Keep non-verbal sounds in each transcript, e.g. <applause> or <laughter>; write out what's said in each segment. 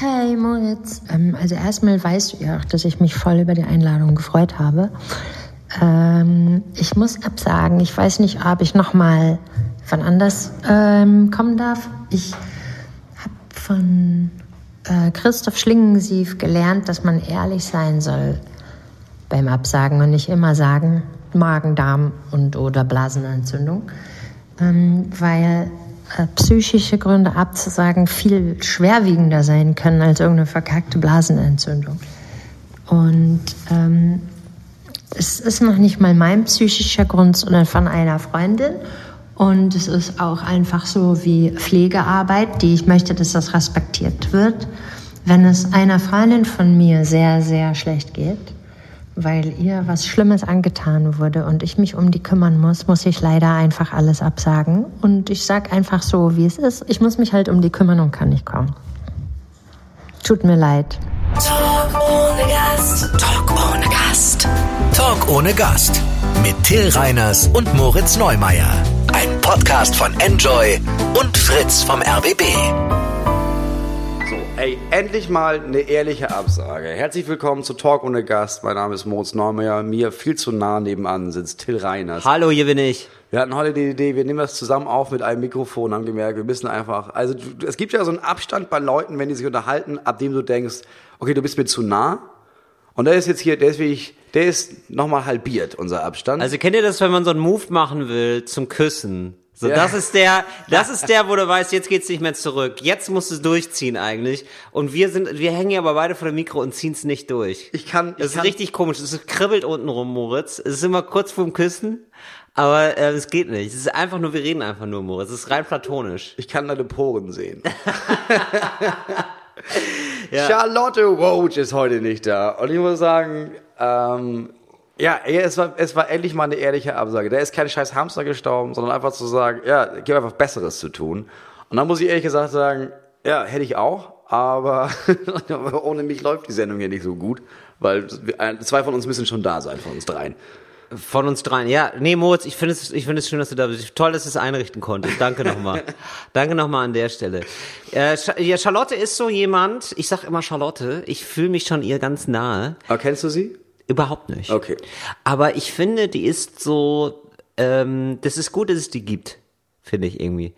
Hey Moritz, ähm, also erstmal weißt du ja auch, dass ich mich voll über die Einladung gefreut habe. Ähm, ich muss absagen, ich weiß nicht, ob ich nochmal von anders ähm, kommen darf. Ich habe von äh, Christoph Schlingensief gelernt, dass man ehrlich sein soll beim Absagen und nicht immer sagen Magen, Darm und oder Blasenentzündung, ähm, weil psychische Gründe abzusagen viel schwerwiegender sein können als irgendeine verkackte Blasenentzündung. Und ähm, es ist noch nicht mal mein psychischer Grund, sondern von einer Freundin. Und es ist auch einfach so wie Pflegearbeit, die ich möchte, dass das respektiert wird. Wenn es einer Freundin von mir sehr, sehr schlecht geht, weil ihr was Schlimmes angetan wurde und ich mich um die kümmern muss, muss ich leider einfach alles absagen. Und ich sag einfach so, wie es ist. Ich muss mich halt um die kümmern und kann nicht kommen. Tut mir leid. Talk ohne Gast. Talk ohne Gast. Talk ohne Gast. Mit Till Reiners und Moritz Neumeier. Ein Podcast von Enjoy und Fritz vom RBB. Ey, endlich mal eine ehrliche Absage. Herzlich willkommen zu Talk ohne Gast. Mein Name ist Moritz Neumeier. Mir viel zu nah nebenan sitzt Till Reiners. Hallo, hier bin ich. Wir hatten heute die Idee, wir nehmen das zusammen auf mit einem Mikrofon, haben gemerkt, wir müssen einfach, also du, es gibt ja so einen Abstand bei Leuten, wenn die sich unterhalten, ab dem du denkst, okay, du bist mir zu nah. Und der ist jetzt hier, der ist wie ich, der ist nochmal halbiert, unser Abstand. Also kennt ihr das, wenn man so einen Move machen will zum Küssen? So, Ja. das ist der, das <laughs> ist der, wo du weißt, jetzt geht's nicht mehr zurück. Jetzt musst du es durchziehen eigentlich. Und wir sind, wir hängen hier aber beide vor dem Mikro und ziehen's nicht durch. Ich kann- ich Das ist kann- richtig komisch. Es kribbelt unten rum, Moritz. Es ist immer kurz vorm Küssen, aber äh, es geht nicht. Es ist einfach nur, wir reden einfach nur, Moritz. Es ist rein platonisch. Ich kann deine Poren sehen. <laughs> Charlotte Roach ist heute nicht da. Und ich muss sagen, ähm, ja, ey, es war, es war endlich mal eine ehrliche Absage. Da ist kein scheiß Hamster gestorben, sondern einfach zu sagen, ja, gibt einfach Besseres zu tun. Und dann muss ich ehrlich gesagt sagen, ja, hätte ich auch, aber <laughs> ohne mich läuft die Sendung hier nicht so gut, weil zwei von uns müssen schon da sein, von uns dreien. Von uns dreien. Ja, nee, Moritz, ich finde es, ich finde es schön, dass du da bist. Toll, dass du es einrichten konntest. Danke nochmal. <laughs> Danke nochmal an der Stelle. Äh, ja, Charlotte ist so jemand, ich sag immer Charlotte, ich fühle mich schon ihr ganz nahe. Aber kennst du sie? Überhaupt nicht. Okay. Aber ich finde, die ist so, ähm, das ist gut, dass es die gibt. Finde ich irgendwie.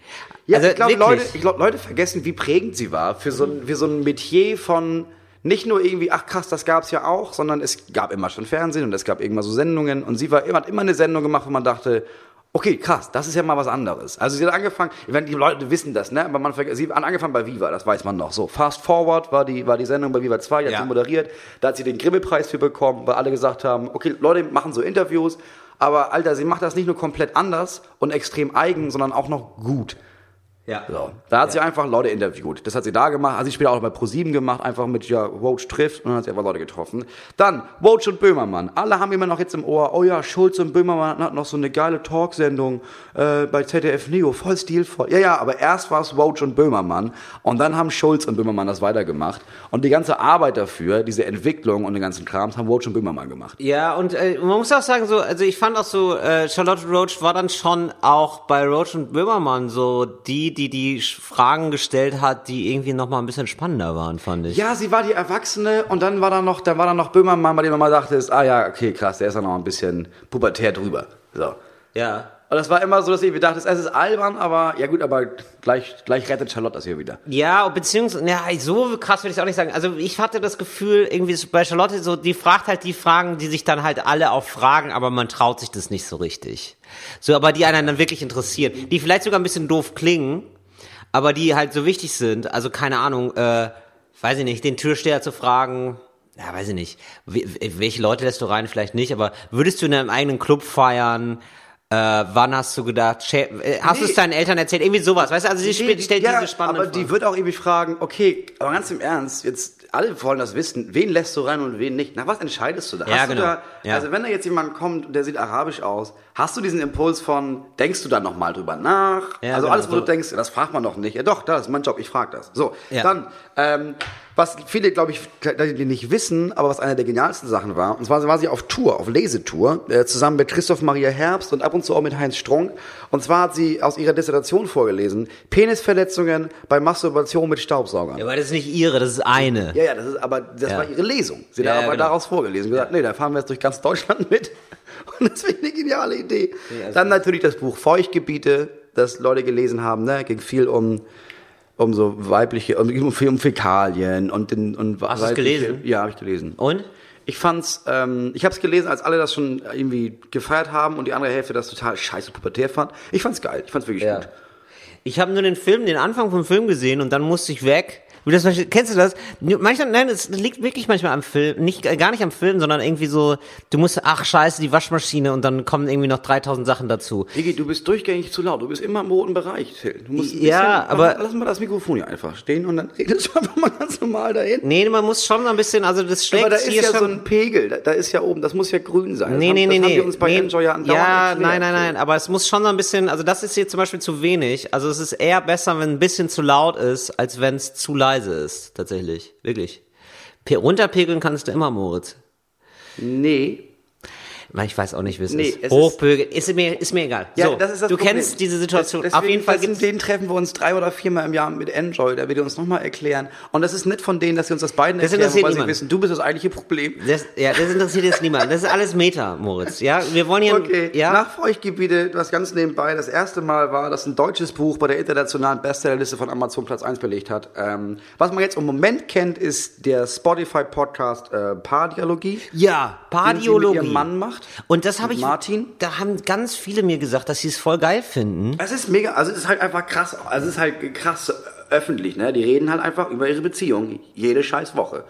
Ja, Also ich glaube. Leute, ich glaub, Leute vergessen, wie prägend sie war für so, ein, für so ein Metier von nicht nur irgendwie, ach krass, das gab's ja auch, sondern es gab immer schon Fernsehen und es gab irgendwann so Sendungen und sie war hat immer eine Sendung gemacht, wo man dachte, okay, krass, das ist ja mal was anderes. Also sie hat angefangen, meine, die Leute wissen das, ne, aber man sie hat angefangen bei Viva, das weiß man noch. So, Fast Forward war die, war die Sendung bei Viva 2, die hat Ja. sie moderiert, da hat sie den Grimme-Preis für bekommen, weil alle gesagt haben, okay, Leute machen so Interviews, aber Alter, sie macht das nicht nur komplett anders und extrem eigen, sondern auch noch gut. Ja. So. Da hat sie einfach Leute interviewt. Das hat sie da gemacht. Hat sie später auch bei ProSieben gemacht, einfach mit ja, Roach trifft und dann hat sie einfach Leute getroffen. Dann Roach und Böhmermann. Alle haben immer noch jetzt im Ohr, oh ja, Schulz und Böhmermann hatten noch so eine geile Talksendung äh, bei ZDF Neo, voll stilvoll. Ja, ja, aber erst war es Roach und Böhmermann und dann haben Schulz und Böhmermann das weitergemacht. Und die ganze Arbeit dafür, diese Entwicklung und den ganzen Krams, haben Roach und Böhmermann gemacht. Ja, und äh, man muss auch sagen, so, also ich fand auch so, äh, Charlotte Roach war dann schon auch bei Roach und Böhmermann so die, die die Sch- Fragen gestellt hat, die irgendwie noch mal ein bisschen spannender waren, fand ich. Ja, sie war die Erwachsene und dann war da noch, dann war da noch Böhmermann, bei dem man mal dachte, ist, ah ja, okay, krass, der ist ja noch ein bisschen pubertär drüber. So. Ja. Und das war immer so, dass ich mir dachte, es ist albern, aber ja gut, aber gleich, gleich rettet Charlotte das hier wieder. Ja, beziehungsweise, ja, so krass würde ich auch nicht sagen. Also ich hatte das Gefühl, irgendwie bei Charlotte so, die fragt halt die Fragen, die sich dann halt alle auch fragen, aber man traut sich das nicht so richtig. So, aber die einen dann wirklich interessieren. Die vielleicht sogar ein bisschen doof klingen, aber die halt so wichtig sind. Also keine Ahnung, äh, weiß ich nicht, den Türsteher zu fragen, ja, weiß ich nicht. Welche Leute lässt du rein? Vielleicht nicht, aber würdest du in deinem eigenen Club feiern? Äh, wann hast du gedacht, äh, hast du es Nee. deinen Eltern erzählt? Irgendwie sowas, weißt du? Also sie stellt, stellt ja, diese spannenden aber die Fragen. wird auch irgendwie fragen, okay, aber ganz im Ernst, jetzt alle wollen das wissen, wen lässt du rein und wen nicht. Nach was entscheidest du da? Ja, Hast genau. Da Ja. Also wenn da jetzt jemand kommt, der sieht arabisch aus, hast du diesen Impuls von, denkst du dann nochmal drüber nach? Ja, also genau, alles, wo so. du denkst, das fragt man doch nicht. Ja doch, das ist mein Job, ich frage das. So, dann, ähm, was viele, glaube ich, nicht wissen, aber was eine der genialsten Sachen war, und zwar war sie auf Tour, auf Lesetour, äh, zusammen mit Christoph Maria Herbst und ab und zu auch mit Heinz Strunk. Und zwar hat sie aus ihrer Dissertation vorgelesen, Penisverletzungen bei Masturbation mit Staubsaugern. Ja, aber das ist nicht ihre, das ist eine. Ja, ja, das ist aber das Ja. war ihre Lesung. Sie Ja, hat ja, aber genau. daraus vorgelesen. Gesagt, nee, da fahren wir jetzt durch ganz Deutschland mit. <laughs> Und das finde ich eine geniale Idee. also Dann natürlich das Buch Feuchtgebiete, das Leute gelesen haben. Ne, ging viel um um so weibliche, um, um, um Fäkalien und den und Hast du es gelesen? Ja, habe ich gelesen. Und? Ich fand's, ähm, ich habe es gelesen, als alle das schon irgendwie gefeiert haben und die andere Hälfte das total scheiße pubertär fand. Ich fand's geil. Ich fand's wirklich Ja. gut. Ich habe nur den Film, den Anfang vom Film gesehen und dann musste ich weg. Wie das, kennst du das? Manchmal, nein, es liegt wirklich manchmal am Film, nicht gar nicht am Film, sondern irgendwie so, du musst, ach scheiße, die Waschmaschine und dann kommen irgendwie noch 3000 Sachen dazu. Iggy, du bist durchgängig zu laut. Du bist immer im roten Bereich, Till. Du musst Ja, bisschen, aber- Lass mal das Mikrofon hier einfach stehen und dann <laughs> redest du einfach mal ganz normal dahin. Nee, man muss schon ein bisschen, also das schlägt Aber da ist ja schon. so ein Pegel. Da, da ist ja oben, das muss ja grün sein. Nee, das nee, haben, nee, das nee. haben wir uns bei nee. Enjoy ja andauernd Ja, erklärt, nein, nein, nein, aber es muss schon so ein bisschen, also das ist hier zum Beispiel zu wenig. Also es ist eher besser, wenn ein bisschen zu laut ist, als wenn es zu leise ist, tatsächlich. Wirklich. Pe runterpegeln kannst du immer, Moritz. Nee. Ich weiß auch nicht, wie es Nee, ist. es ist- Hochpegeln, ist, mir, ist mir egal. Ja, so, das ist das du Problem. kennst diese Situation. Deswegen, Auf jeden Fall gibt's den treffen wir uns drei oder viermal im Jahr mit Enjoy. Da wird er uns nochmal erklären. Und das ist nicht von denen, dass sie uns das beiden Das erklären, weil sie niemanden. wissen, du bist das eigentliche Problem. das, ja, das interessiert jetzt niemand. Das ist alles Meta, Moritz. Ja, wir wollen hier, Okay, ja, nach Feuchtgebiete, was ganz nebenbei, das erste Mal war, dass ein deutsches Buch bei der internationalen Bestsellerliste von Amazon Platz 1 belegt hat. Ähm, was man jetzt im Moment kennt, ist der Spotify-Podcast äh, Paardialogie. ja, Den sie mit ihrem Mann macht. Und das habe ich, Martin. da haben ganz viele mir gesagt, dass sie es voll geil finden. Es ist mega, also es ist halt einfach krass, also es ist halt krass öffentlich, ne? Die reden halt einfach über ihre Beziehung jede scheiß Woche.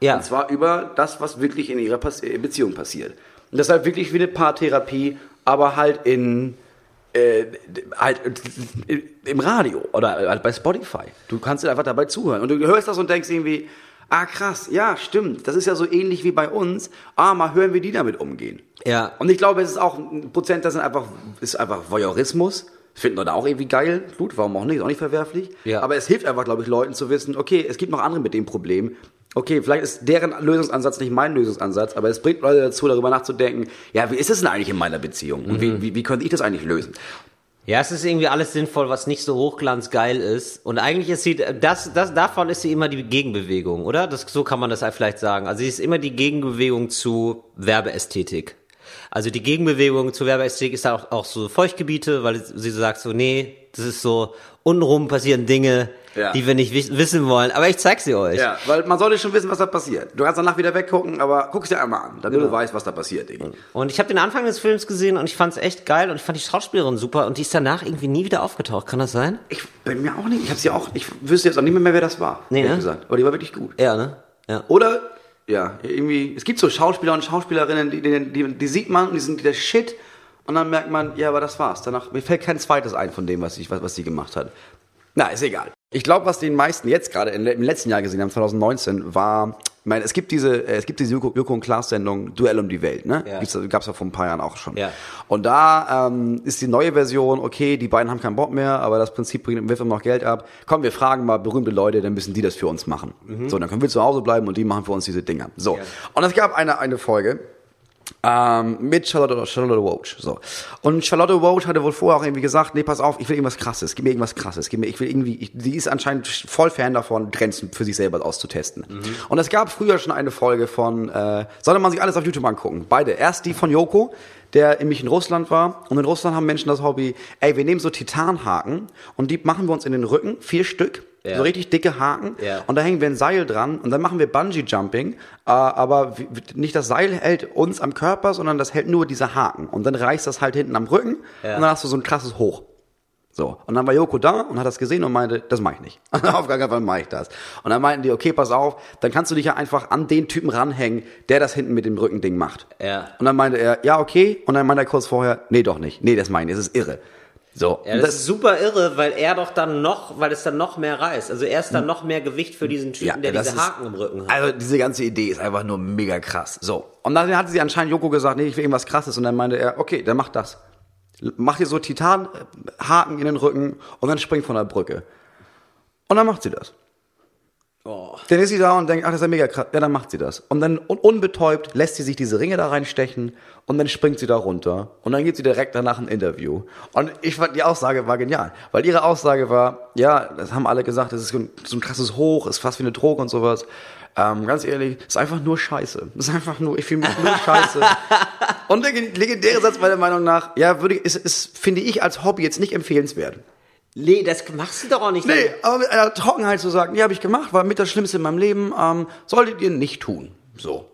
Ja. Und zwar über das, was wirklich in ihrer Pas äh, Beziehung passiert. Und das ist halt wirklich wie eine Paartherapie, aber halt in äh, halt äh, im Radio oder halt bei Spotify. Du kannst dir einfach dabei zuhören und du hörst das und denkst irgendwie, ah krass, ja stimmt, das ist ja so ähnlich wie bei uns. Ah, mal hören, wie die damit umgehen. Ja. Und ich glaube, es ist auch ein Prozent, das sind einfach, ist einfach Voyeurismus. Finden Leute auch irgendwie geil. Gut, warum auch nicht? Ist auch nicht verwerflich. Ja. Aber es hilft einfach, glaube ich, Leuten zu wissen, okay, es gibt noch andere mit dem Problem. Okay, vielleicht ist deren Lösungsansatz nicht mein Lösungsansatz, aber es bringt Leute dazu, darüber nachzudenken, ja, wie ist es denn eigentlich in meiner Beziehung? Und Mhm. wie, wie, wie könnte ich das eigentlich lösen? Ja, es ist irgendwie alles sinnvoll, was nicht so hochglanzgeil ist. Und eigentlich ist sie, das, das, davon ist sie immer die Gegenbewegung, oder? Das, so kann man das halt vielleicht sagen. Also sie ist immer die Gegenbewegung zu Werbeästhetik. Also die Gegenbewegung zu Werbeästhetik ist auch, auch so Feuchtgebiete, weil sie sagt so, nee, das ist so, untenrum passieren Dinge, Ja. die wir nicht wis- wissen wollen. Aber ich zeig sie euch. Ja, weil man sollte schon wissen, was da passiert. Du kannst danach wieder weggucken, aber guck's dir einmal an, damit du weißt, was da passiert. Diggi. Und ich habe den Anfang des Films gesehen und ich fand es echt geil und ich fand die Schauspielerin super und die ist danach irgendwie nie wieder aufgetaucht. Kann das sein? Ich bin mir auch nicht, ich hab's ja auch, ich wüsste jetzt auch nicht mehr, mehr wer das war. Nee, ne? gesagt. Aber die war wirklich gut. Ja, ne? Ja. Oder, ja, irgendwie, es gibt so Schauspieler und Schauspielerinnen, die, die, die, die sieht man und die sind der Shit. Und dann merkt man, ja, aber das war's. Danach, mir fällt kein zweites ein von dem, was, ich, was, was sie gemacht hat. Na, ist egal. Ich glaube, was den meisten jetzt gerade im letzten Jahr gesehen haben, 2019, war, ich meine, es gibt diese, äh, es gibt diese Joko, Joko und Klaas Sendung Duell um die Welt, ne? Ja. Gibt's, gab's ja vor ein paar Jahren auch schon. Ja. Und da ähm, ist die neue Version, okay, die beiden haben keinen Bock mehr, aber das Prinzip bringt, wirft immer noch Geld ab. Komm, wir fragen mal berühmte Leute, dann müssen die das für uns machen. So, dann können wir zu Hause bleiben und die machen für uns diese Dinger. So. Und es gab eine, eine Folge, ähm, mit Charlotte, Charlotte Roach. So. Und Charlotte Roach hatte wohl vorher auch irgendwie gesagt, nee, pass auf, ich will irgendwas krasses, gib mir irgendwas krasses, gib mir, ich will irgendwie, ich, die ist anscheinend voll Fan davon, Grenzen für sich selber auszutesten. Und es gab früher schon eine Folge von, äh, sollte man sich alles auf YouTube angucken. Beide. Erst die von Joko, der nämlich in Russland war. Und in Russland haben Menschen das Hobby, ey, wir nehmen so Titanhaken und die machen wir uns in den Rücken, vier Stück, Ja. so richtig dicke Haken. Ja. Und da hängen wir ein Seil dran und dann machen wir Bungee Jumping, äh, aber nicht das Seil hält uns am Körper, sondern das hält nur dieser Haken und dann reißt das halt hinten am Rücken Ja. und dann hast du so ein krasses Hoch. So, und dann war Joko da und hat das gesehen und meinte, das mache ich nicht. <laughs> auf gar keinen Fall mache ich das. Und dann meinten die, okay, pass auf, dann kannst du dich ja einfach an den Typen ranhängen, der das hinten mit dem Rückending macht. Ja. Und dann meinte er, ja, okay. Und dann meinte er kurz vorher, nee, doch nicht. Nee, das meine ich, das ist irre. So. Ja, und das, ist super irre, weil er doch dann noch, weil es dann noch mehr reißt. Also er ist dann noch mehr Gewicht für diesen Typen, der das diese ist- Haken im Rücken hat. Also diese ganze Idee ist einfach nur mega krass. So. Und dann hatte sie anscheinend Joko gesagt, nee, ich will irgendwas krasses. Und dann meinte er, okay, dann mach das. Macht ihr so Titanhaken in den Rücken und dann springt von der Brücke. Und dann macht sie das. Dann ist sie da und denkt, ach, das ist ja mega krass. Ja, dann macht sie das. Und dann un unbetäubt lässt sie sich diese Ringe da reinstechen und dann springt sie da runter. Und dann geht sie direkt danach ein Interview. Und ich fand, die Aussage war genial. Weil ihre Aussage war, ja, das haben alle gesagt, das ist so ein krasses Hoch, ist fast wie eine Droge und sowas. Ähm, ganz ehrlich, ist einfach nur Scheiße. Ist einfach nur, ich fühle mich nur Scheiße. <laughs> Und der legendäre Satz meiner Meinung nach, ja, würde, ist, ist, finde ich als Hobby jetzt nicht empfehlenswert. Nee, das machst du doch auch nicht. Nee, aber mit einer Trockenheit zu sagen, ja, habe ich gemacht, war mit das Schlimmste in meinem Leben, ähm, solltet ihr nicht tun. So.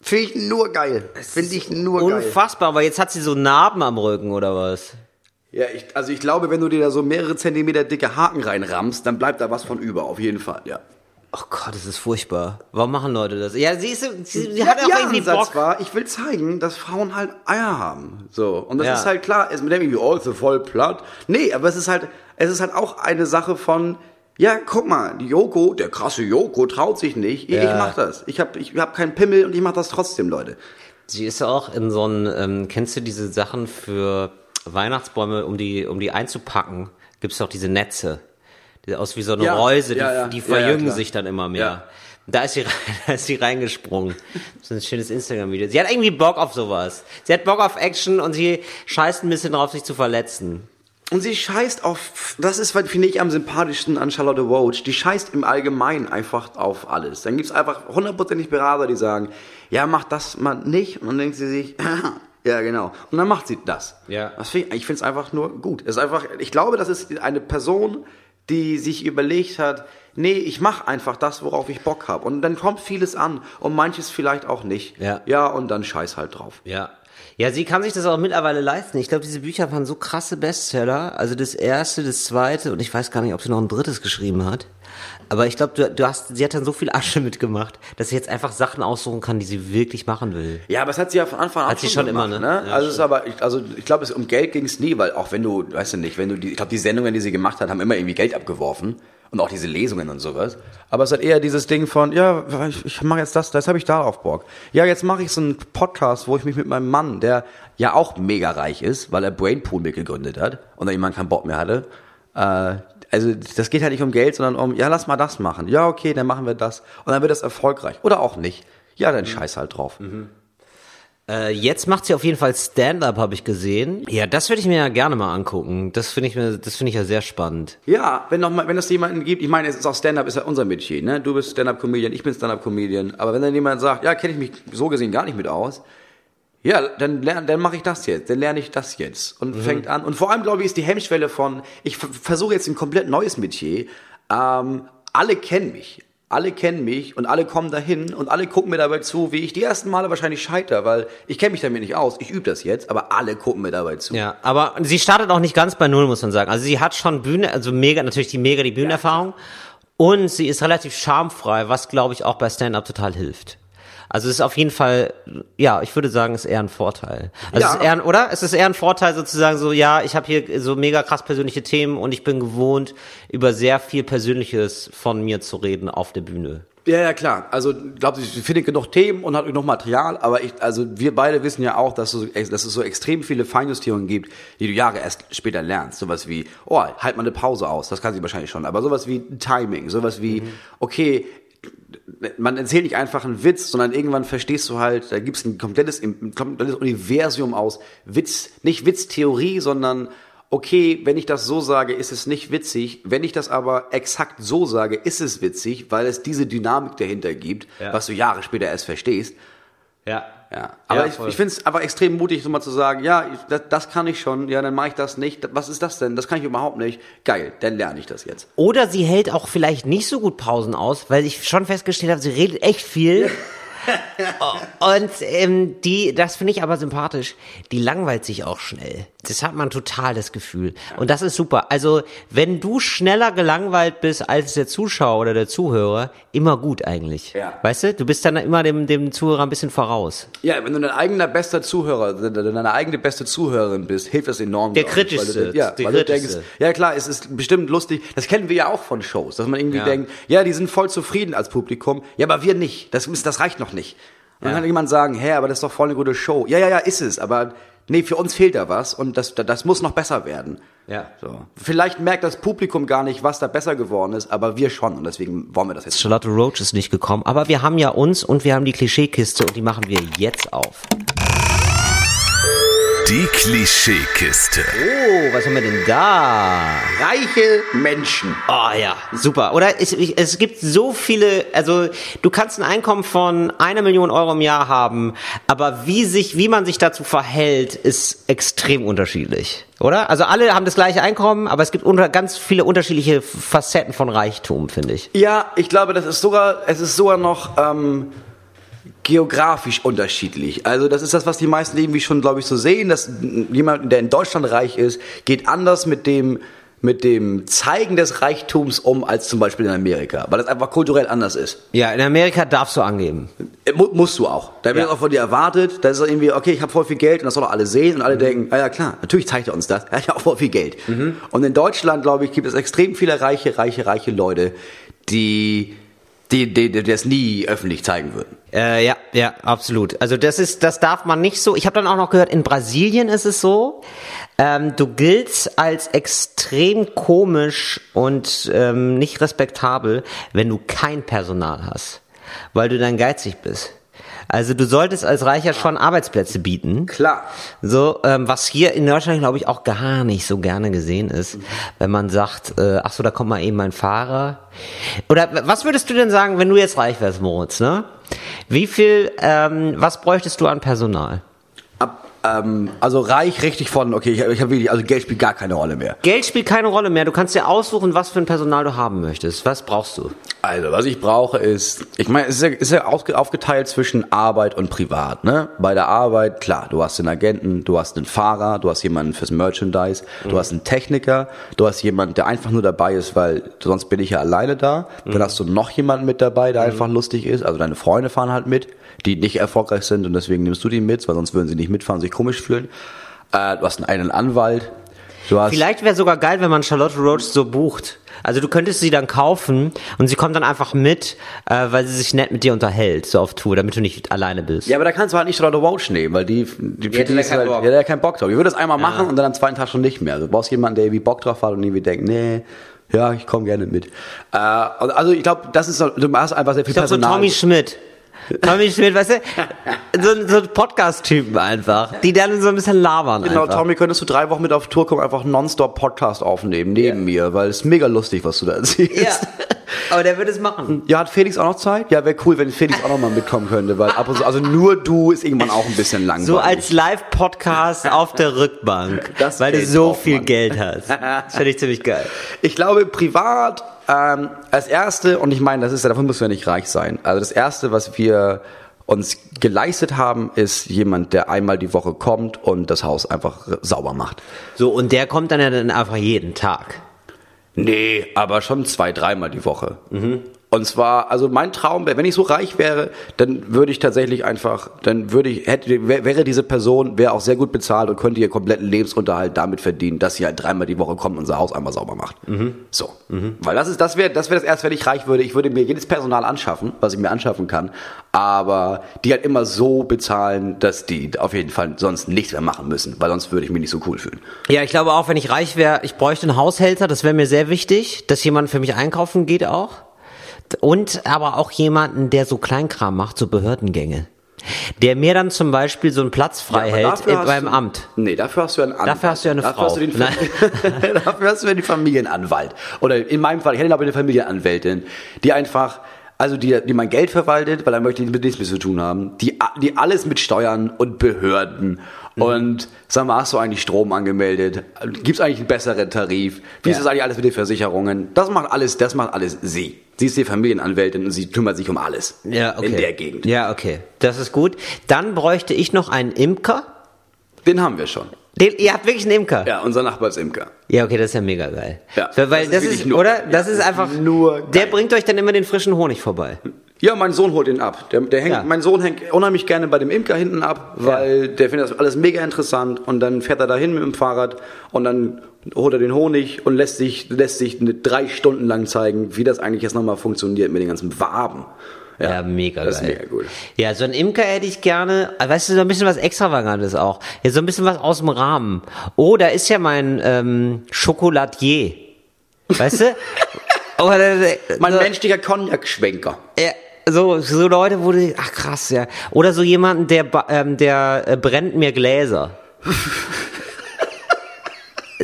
Finde ich nur geil. Finde ich nur geil. Unfassbar, aber jetzt hat sie so Narben am Rücken oder was? Ja, ich, also ich glaube, wenn du dir da so mehrere Zentimeter dicke Haken reinrammst, dann bleibt da was von über, auf jeden Fall, ja. Oh Gott, das ist furchtbar. Warum machen Leute das? Ja, sie, ist, sie, sie hat auch ja, irgendwie Ansatz Bock. war, ich will zeigen, dass Frauen halt Eier haben. So. Und das Ja. ist halt klar, ist mit dem irgendwie, oh, ist so voll platt. Nee, aber es ist halt, es ist halt auch eine Sache von, ja, guck mal, die Joko, der krasse Joko traut sich nicht. Ich, Ja. ich mach das. Ich hab, ich hab keinen Pimmel und ich mach das trotzdem, Leute. Sie ist ja auch in so einem, ähm, kennst du diese Sachen für Weihnachtsbäume, um die, um die einzupacken? Gibt's doch diese Netze. Die aus wie so eine Ja, Reuse, die, ja, ja. die verjüngen sich dann immer mehr. Da ist sie, <laughs> da ist sie reingesprungen. Das ist ein schönes Instagram-Video. Sie hat irgendwie Bock auf sowas. Sie hat Bock auf Action und sie scheißt ein bisschen drauf, sich zu verletzen. Und sie scheißt auf, das ist, finde ich am sympathischsten an Charlotte Roach, die scheißt im Allgemeinen einfach auf alles. Dann gibt's einfach hundertprozentig Berater, die sagen, ja, mach das mal nicht. Und dann denkt sie sich, <laughs> ja, genau. Und dann macht sie das. Ja. Das find ich ich finde es einfach nur gut. Es ist einfach, ich glaube, das ist eine Person, die sich überlegt hat, nee, ich mache einfach das, worauf ich Bock habe. Und dann kommt vieles an und manches vielleicht auch nicht. Ja. Ja, und dann scheiß halt drauf. Ja. Ja, sie kann sich das auch mittlerweile leisten. Ich glaube, diese Bücher waren so krasse Bestseller. Also das erste, das zweite und ich weiß gar nicht, ob sie noch ein drittes geschrieben hat. Aber ich glaube, du, du hast, sie hat dann so viel Asche mitgemacht, dass sie jetzt einfach Sachen aussuchen kann, die sie wirklich machen will. Ja, aber das hat sie ja von Anfang an Hat sie schon immer, ne? Ja, also es ist aber, ich, also ich glaube, es um Geld ging es nie, weil auch wenn du, weißt du nicht, wenn du die, ich glaube, die Sendungen, die sie gemacht hat, haben immer irgendwie Geld abgeworfen und auch diese Lesungen und sowas. Aber es hat eher dieses Ding von, ja, ich, ich mache jetzt das, das habe ich darauf Bock. Ja, jetzt mache ich so einen Podcast, wo ich mich mit meinem Mann, der ja auch mega reich ist, weil er Brainpool mitgegründet hat und dann jemand keinen Bock mehr hatte. Äh, also das geht halt nicht um Geld, sondern um, ja, lass mal das machen. Ja, okay, dann machen wir das und dann wird das erfolgreich oder auch nicht. Ja, dann scheiß halt drauf. Äh, jetzt macht sie auf jeden Fall Stand-up, habe ich gesehen. Ja, das würde ich mir ja gerne mal angucken. Das finde ich mir, das finde ich ja sehr spannend. Ja, wenn noch mal, wenn es jemanden gibt, ich meine, es ist auch Stand-up, ist ja unser Metier, ne? Du bist Stand-up-Comedian, ich bin Stand-up-Comedian. Aber wenn dann jemand sagt, ja, kenne ich mich so gesehen gar nicht mit aus, ja, dann lern, dann mache ich das jetzt, dann lerne ich das jetzt und fängt an. Und vor allem glaube ich ist die Hemmschwelle von, ich versuche jetzt ein komplett neues Metier. Ähm, alle kennen mich. Alle kennen mich und alle kommen dahin und alle gucken mir dabei zu, wie ich die ersten Male wahrscheinlich scheiter, weil ich kenne mich damit nicht aus. Ich übe das jetzt, aber alle gucken mir dabei zu. Ja, aber sie startet auch nicht ganz bei Null, muss man sagen. Also sie hat schon Bühne, also mega, natürlich die mega die Bühnenerfahrung. Und sie ist relativ schamfrei, was glaube ich auch bei Stand-Up total hilft. Also es ist auf jeden Fall, ja, ich würde sagen, es ist eher ein Vorteil. Also Ja. es ist eher, ein- oder? Es ist eher ein Vorteil sozusagen so, ja, ich habe hier so mega krass persönliche Themen und ich bin gewohnt, über sehr viel Persönliches von mir zu reden auf der Bühne. Ja, ja, klar. Also, glaube ich, findet genug Themen und hat genug Material, aber ich, also wir beide wissen ja auch, dass, so, dass es so extrem viele Feinjustierungen gibt, die du Jahre erst später lernst. Sowas wie, oh, halt mal eine Pause aus, das kann sie wahrscheinlich schon, aber sowas wie Timing, sowas wie, okay, man erzählt nicht einfach einen Witz, sondern irgendwann verstehst du halt, da gibt es ein komplettes, ein komplettes Universum aus Witz, nicht Witztheorie, sondern okay, wenn ich das so sage, ist es nicht witzig. Wenn ich das aber exakt so sage, ist es witzig, weil es diese Dynamik dahinter gibt, Ja. was du Jahre später erst verstehst. Ja. Ja, aber Ja, ich, ich finde es aber extrem mutig, so mal zu sagen, ja, ich, das, das kann ich schon, ja, dann mache ich das nicht. Was ist das denn? Das kann ich überhaupt nicht. Geil, dann lerne ich das jetzt. Oder sie hält auch vielleicht nicht so gut Pausen aus, weil ich schon festgestellt habe, sie redet echt viel. <laughs> Und ähm, die, das finde ich aber sympathisch, die langweilt sich auch schnell. Das hat man total das Gefühl. Und das ist super. Also, wenn du schneller gelangweilt bist als der Zuschauer oder der Zuhörer, immer gut eigentlich. Ja. Weißt du? Du bist dann immer dem, dem Zuhörer ein bisschen voraus. Ja, wenn du dein eigener bester Zuhörer, deine eigene beste Zuhörerin bist, hilft das enorm. Der kritischste, Weil du, ja, der weil du denkst, ja klar, es ist bestimmt lustig. Das kennen wir ja auch von Shows, dass man irgendwie Ja. denkt, ja, die sind voll zufrieden als Publikum. Ja, aber wir nicht. Das, ist- das reicht noch nicht. Und dann Ja. kann jemand sagen, hä, aber das ist doch voll eine gute Show. Ja, ja, ja, ist es, aber nee, für uns fehlt da was und das, das muss noch besser werden. Ja. So. Vielleicht merkt das Publikum gar nicht, was da besser geworden ist, aber wir schon und deswegen wollen wir das jetzt. Charlotte Roach ist nicht gekommen, aber wir haben ja uns und wir haben die Klischeekiste und die machen wir jetzt auf. Die Klischeekiste. Oh, was haben wir denn da? Reiche Menschen. Oh ja, super. Oder es, es gibt so viele, also du kannst ein Einkommen von einer Million Euro im Jahr haben, aber wie sich, wie man sich dazu verhält, ist extrem unterschiedlich. Oder? Also alle haben das gleiche Einkommen, aber es gibt unter, ganz viele unterschiedliche Facetten von Reichtum, finde ich. Ja, ich glaube, das ist sogar, es ist sogar noch ähm, geografisch unterschiedlich. Also das ist das, was die meisten irgendwie schon, glaube ich, so sehen, dass jemand, der in Deutschland reich ist, geht anders mit dem mit dem Zeigen des Reichtums um als zum Beispiel in Amerika, weil das einfach kulturell anders ist. Ja, in Amerika darfst du angeben. Äh, mu- musst du auch. Da wird Ja. auch von dir erwartet, da ist irgendwie, okay, ich habe voll viel Geld und das sollen doch alle sehen und alle denken, ah ja klar, natürlich zeigt er uns das, er hat ja auch voll viel Geld. Und in Deutschland, glaube ich, gibt es extrem viele reiche, reiche, reiche Leute, die, die, die, die das nie öffentlich zeigen würden. Äh, ja, ja, absolut. Also das ist, das darf man nicht so. Ich habe dann auch noch gehört, in Brasilien ist es so, ähm, du giltst als extrem komisch und ähm, nicht respektabel, wenn du kein Personal hast, weil du dann geizig bist. Also du solltest als Reicher schon Arbeitsplätze bieten. Klar. So, ähm, was hier in Deutschland, glaube ich, auch gar nicht so gerne gesehen ist, wenn man sagt, äh, ach so, da kommt mal eben mein Fahrer. Oder was würdest du denn sagen, wenn du jetzt reich wärst, Moritz, ne? Wie viel, ähm, was bräuchtest du an Personal? Ähm, also reich richtig von, okay, ich, ich habe wirklich, also Geld spielt gar keine Rolle mehr. Geld spielt keine Rolle mehr. Du kannst dir aussuchen, was für ein Personal du haben möchtest. Was brauchst du? Also, was ich brauche ist, ich meine, es ist ja, ist ja aufge- aufgeteilt zwischen Arbeit und Privat, ne? Bei der Arbeit, klar, du hast den Agenten, du hast einen Fahrer, du hast jemanden fürs Merchandise, du hast einen Techniker, du hast jemanden, der einfach nur dabei ist, weil sonst bin ich ja alleine da. Dann hast du noch jemanden mit dabei, der einfach lustig ist, also deine Freunde fahren halt mit, die nicht erfolgreich sind und deswegen nimmst du die mit, weil sonst würden sie nicht mitfahren sich komisch fühlen. Äh, du hast einen eigenen Anwalt, du hast... Vielleicht wäre sogar geil, wenn man Charlotte Roach so bucht. Also du könntest sie dann kaufen und sie kommt dann einfach mit, äh, weil sie sich nett mit dir unterhält, so auf Tour, damit du nicht alleine bist. Ja, aber da kannst du halt nicht Charlotte Roach nehmen, weil die, die, Die hätte da ist keinen halt, Bock. ja, der hat keinen Bock drauf. Ich würde das einmal machen und dann am zweiten Tag schon nicht mehr. Also du brauchst jemanden, der irgendwie Bock drauf hat und irgendwie denkt, nee, ja, ich komme gerne mit. Äh, also ich glaube, das ist, so- du hast einfach sehr viel Ich glaube so Personal. Tommy Schmidt. Tommy Schmidt, weißt du, so, so Podcast-Typen einfach, die dann so ein bisschen labern Genau, einfach. Tommy, könntest du drei Wochen mit auf Tour kommen, einfach nonstop Podcast aufnehmen, neben mir, weil es ist mega lustig, was du da erzählst. Ja, aber der würde es machen. Ja, hat Felix auch noch Zeit? Ja, wäre cool, wenn Felix auch noch mal mitkommen könnte, weil ab und zu, also nur du ist irgendwann auch ein bisschen langweilig. So als Live-Podcast auf der Rückbank, Das weil du so braucht viel man. Geld hast. Das finde ich ziemlich geil. Ich glaube, privat, ähm, als erste, und ich meine, das ist ja, davon müssen wir nicht reich sein. Also das erste, was wir uns geleistet haben, ist jemand, der einmal die Woche kommt und das Haus einfach sauber macht. So, und der kommt dann ja dann einfach jeden Tag. Nee, aber schon zwei, dreimal die Woche. Und zwar, also mein Traum wäre, wenn ich so reich wäre, dann würde ich tatsächlich einfach, dann würde ich, hätte, wär- wäre diese Person, wäre auch sehr gut bezahlt und könnte ihr kompletten Lebensunterhalt damit verdienen, dass sie halt dreimal die Woche kommt und unser Haus einmal sauber macht. So. Weil das ist, das wäre, das wäre das erste, wenn ich reich würde. Ich würde mir jedes Personal anschaffen, was ich mir anschaffen kann, aber die halt immer so bezahlen, dass die auf jeden Fall sonst nichts mehr machen müssen, weil sonst würde ich mich nicht so cool fühlen. Ja, ich glaube auch, wenn ich reich wäre, ich bräuchte einen Haushälter, das wäre mir sehr wichtig, dass jemand für mich einkaufen geht auch. Und aber auch jemanden, der so Kleinkram macht, so Behördengänge. Der mir dann zum Beispiel so einen Platz frei aber hält beim du- Amt. Nee, dafür hast du ja einen Anwalt. Dafür hast du ja eine dafür Frau. Hast du den <laughs> dafür hast du ja den Familienanwalt. Oder in meinem Fall, ich hätte glaube ich eine Familienanwältin, die einfach, also die, die mein Geld verwaltet, weil er möchte mit nichts mehr zu tun haben, die, die alles mit Steuern und Behörden Mhm. und sag mal, hast du eigentlich Strom angemeldet? Gibt's eigentlich einen besseren Tarif? Wie ist Ja. das eigentlich alles mit den Versicherungen? Das macht alles, das macht alles sie. Sie ist die Familienanwältin und sie kümmert sich um alles. Ja, okay. In der Gegend. Ja, okay. Das ist gut. Dann bräuchte ich noch einen Imker. Den haben wir schon. Den, ihr habt wirklich einen Imker? Ja, unser Nachbar ist Imker. Ja, okay, das ist ja mega geil. Ja, weil das ist das, ist, nur- oder? Das ja, ist einfach nur Der geil. bringt euch dann immer den frischen Honig vorbei. Ja, mein Sohn holt ihn ab. Der, der hängt, Ja. Mein Sohn hängt unheimlich gerne bei dem Imker hinten ab, weil der findet das alles mega interessant und dann fährt er dahin mit dem Fahrrad und dann holt er den Honig und lässt sich, lässt sich eine drei Stunden lang zeigen, wie das eigentlich jetzt nochmal funktioniert mit den ganzen Waben. Ja, mega das ist geil. mega gut. Ja, so ein Imker hätte ich gerne, weißt du, so ein bisschen was Extravagantes auch. Ja, so ein bisschen was aus dem Rahmen. Oh, da ist ja mein ähm, Schokoladier. Weißt du? <laughs> Oder, Mein so, menschlicher Cognac-Schwenker. ja, so, so Leute, wo du, ach krass, ja. Oder so jemanden, der, ähm, der äh, brennt mir Gläser. <laughs>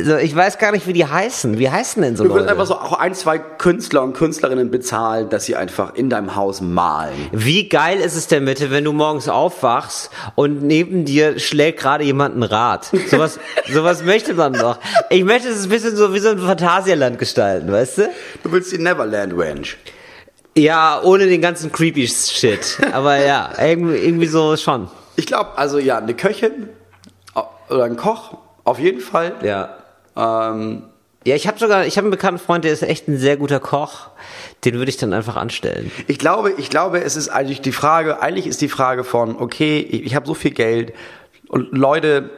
so, ich weiß gar nicht, wie die heißen. Wie heißen denn so Du würdest Leute? einfach so auch ein, zwei Künstler und Künstlerinnen bezahlen, dass sie einfach in deinem Haus malen. Wie geil ist es denn bitte, wenn du morgens aufwachst und neben dir schlägt gerade jemand ein Rad? Sowas, <laughs> sowas möchte man doch. Ich möchte es ein bisschen so wie so ein Phantasialand gestalten, weißt du? Du willst die Neverland Ranch. Ja, ohne den ganzen creepy Shit. Aber ja, irgendwie, irgendwie so schon. Ich glaube, also ja, eine Köchin äh, oder ein Koch, auf jeden Fall. Ja. Ähm, Ja, ich habe sogar, ich habe einen bekannten Freund, der ist echt ein sehr guter Koch. Den würde ich dann einfach anstellen. ich glaube, ich glaube, es ist eigentlich die Frage, eigentlich ist die Frage von, okay, ich, ich habe so viel Geld und Leute,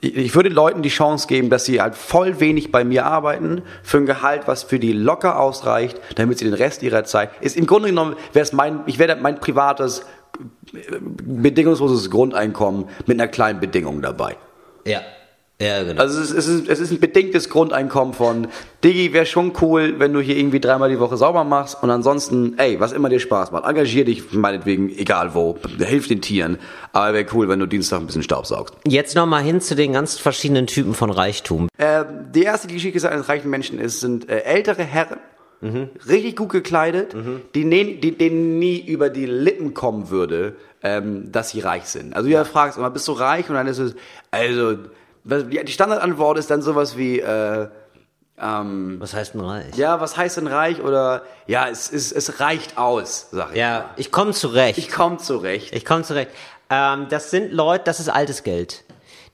ich, ich würde Leuten die Chance geben, dass sie halt voll wenig bei mir arbeiten, für ein Gehalt, was für die locker ausreicht, damit sie den Rest ihrer Zeit, ist im Grunde genommen, wäre es mein, ich werde mein privates, äh, bedingungsloses Grundeinkommen mit einer kleinen Bedingung dabei. Ja. Ja, genau. Also es ist, es ist, ein bedingtes Grundeinkommen von, Diggi, wäre schon cool, wenn du hier irgendwie dreimal die Woche sauber machst und ansonsten, ey, was immer dir Spaß macht, engagier dich meinetwegen, egal wo, hilf den Tieren, aber wäre cool, wenn du Dienstag ein bisschen Staub saugst. Jetzt nochmal hin zu den ganz verschiedenen Typen von Reichtum. Äh, die erste Geschichte eines reichen Menschen ist, sind äh, ältere Herren, richtig gut gekleidet, die, ne, die denen nie über die Lippen kommen würde, ähm, dass sie reich sind. Also du ja. fragst immer, bist du reich? Und dann ist es, also, die Standardantwort ist dann sowas wie, äh, ähm, Was heißt denn reich? ja, was heißt denn reich? Oder, ja, es, es, es reicht aus, sag ich. Ja, ich komme zurecht. Ich komme zurecht. Ich komme zurecht. Ähm, das sind Leute, das ist altes Geld.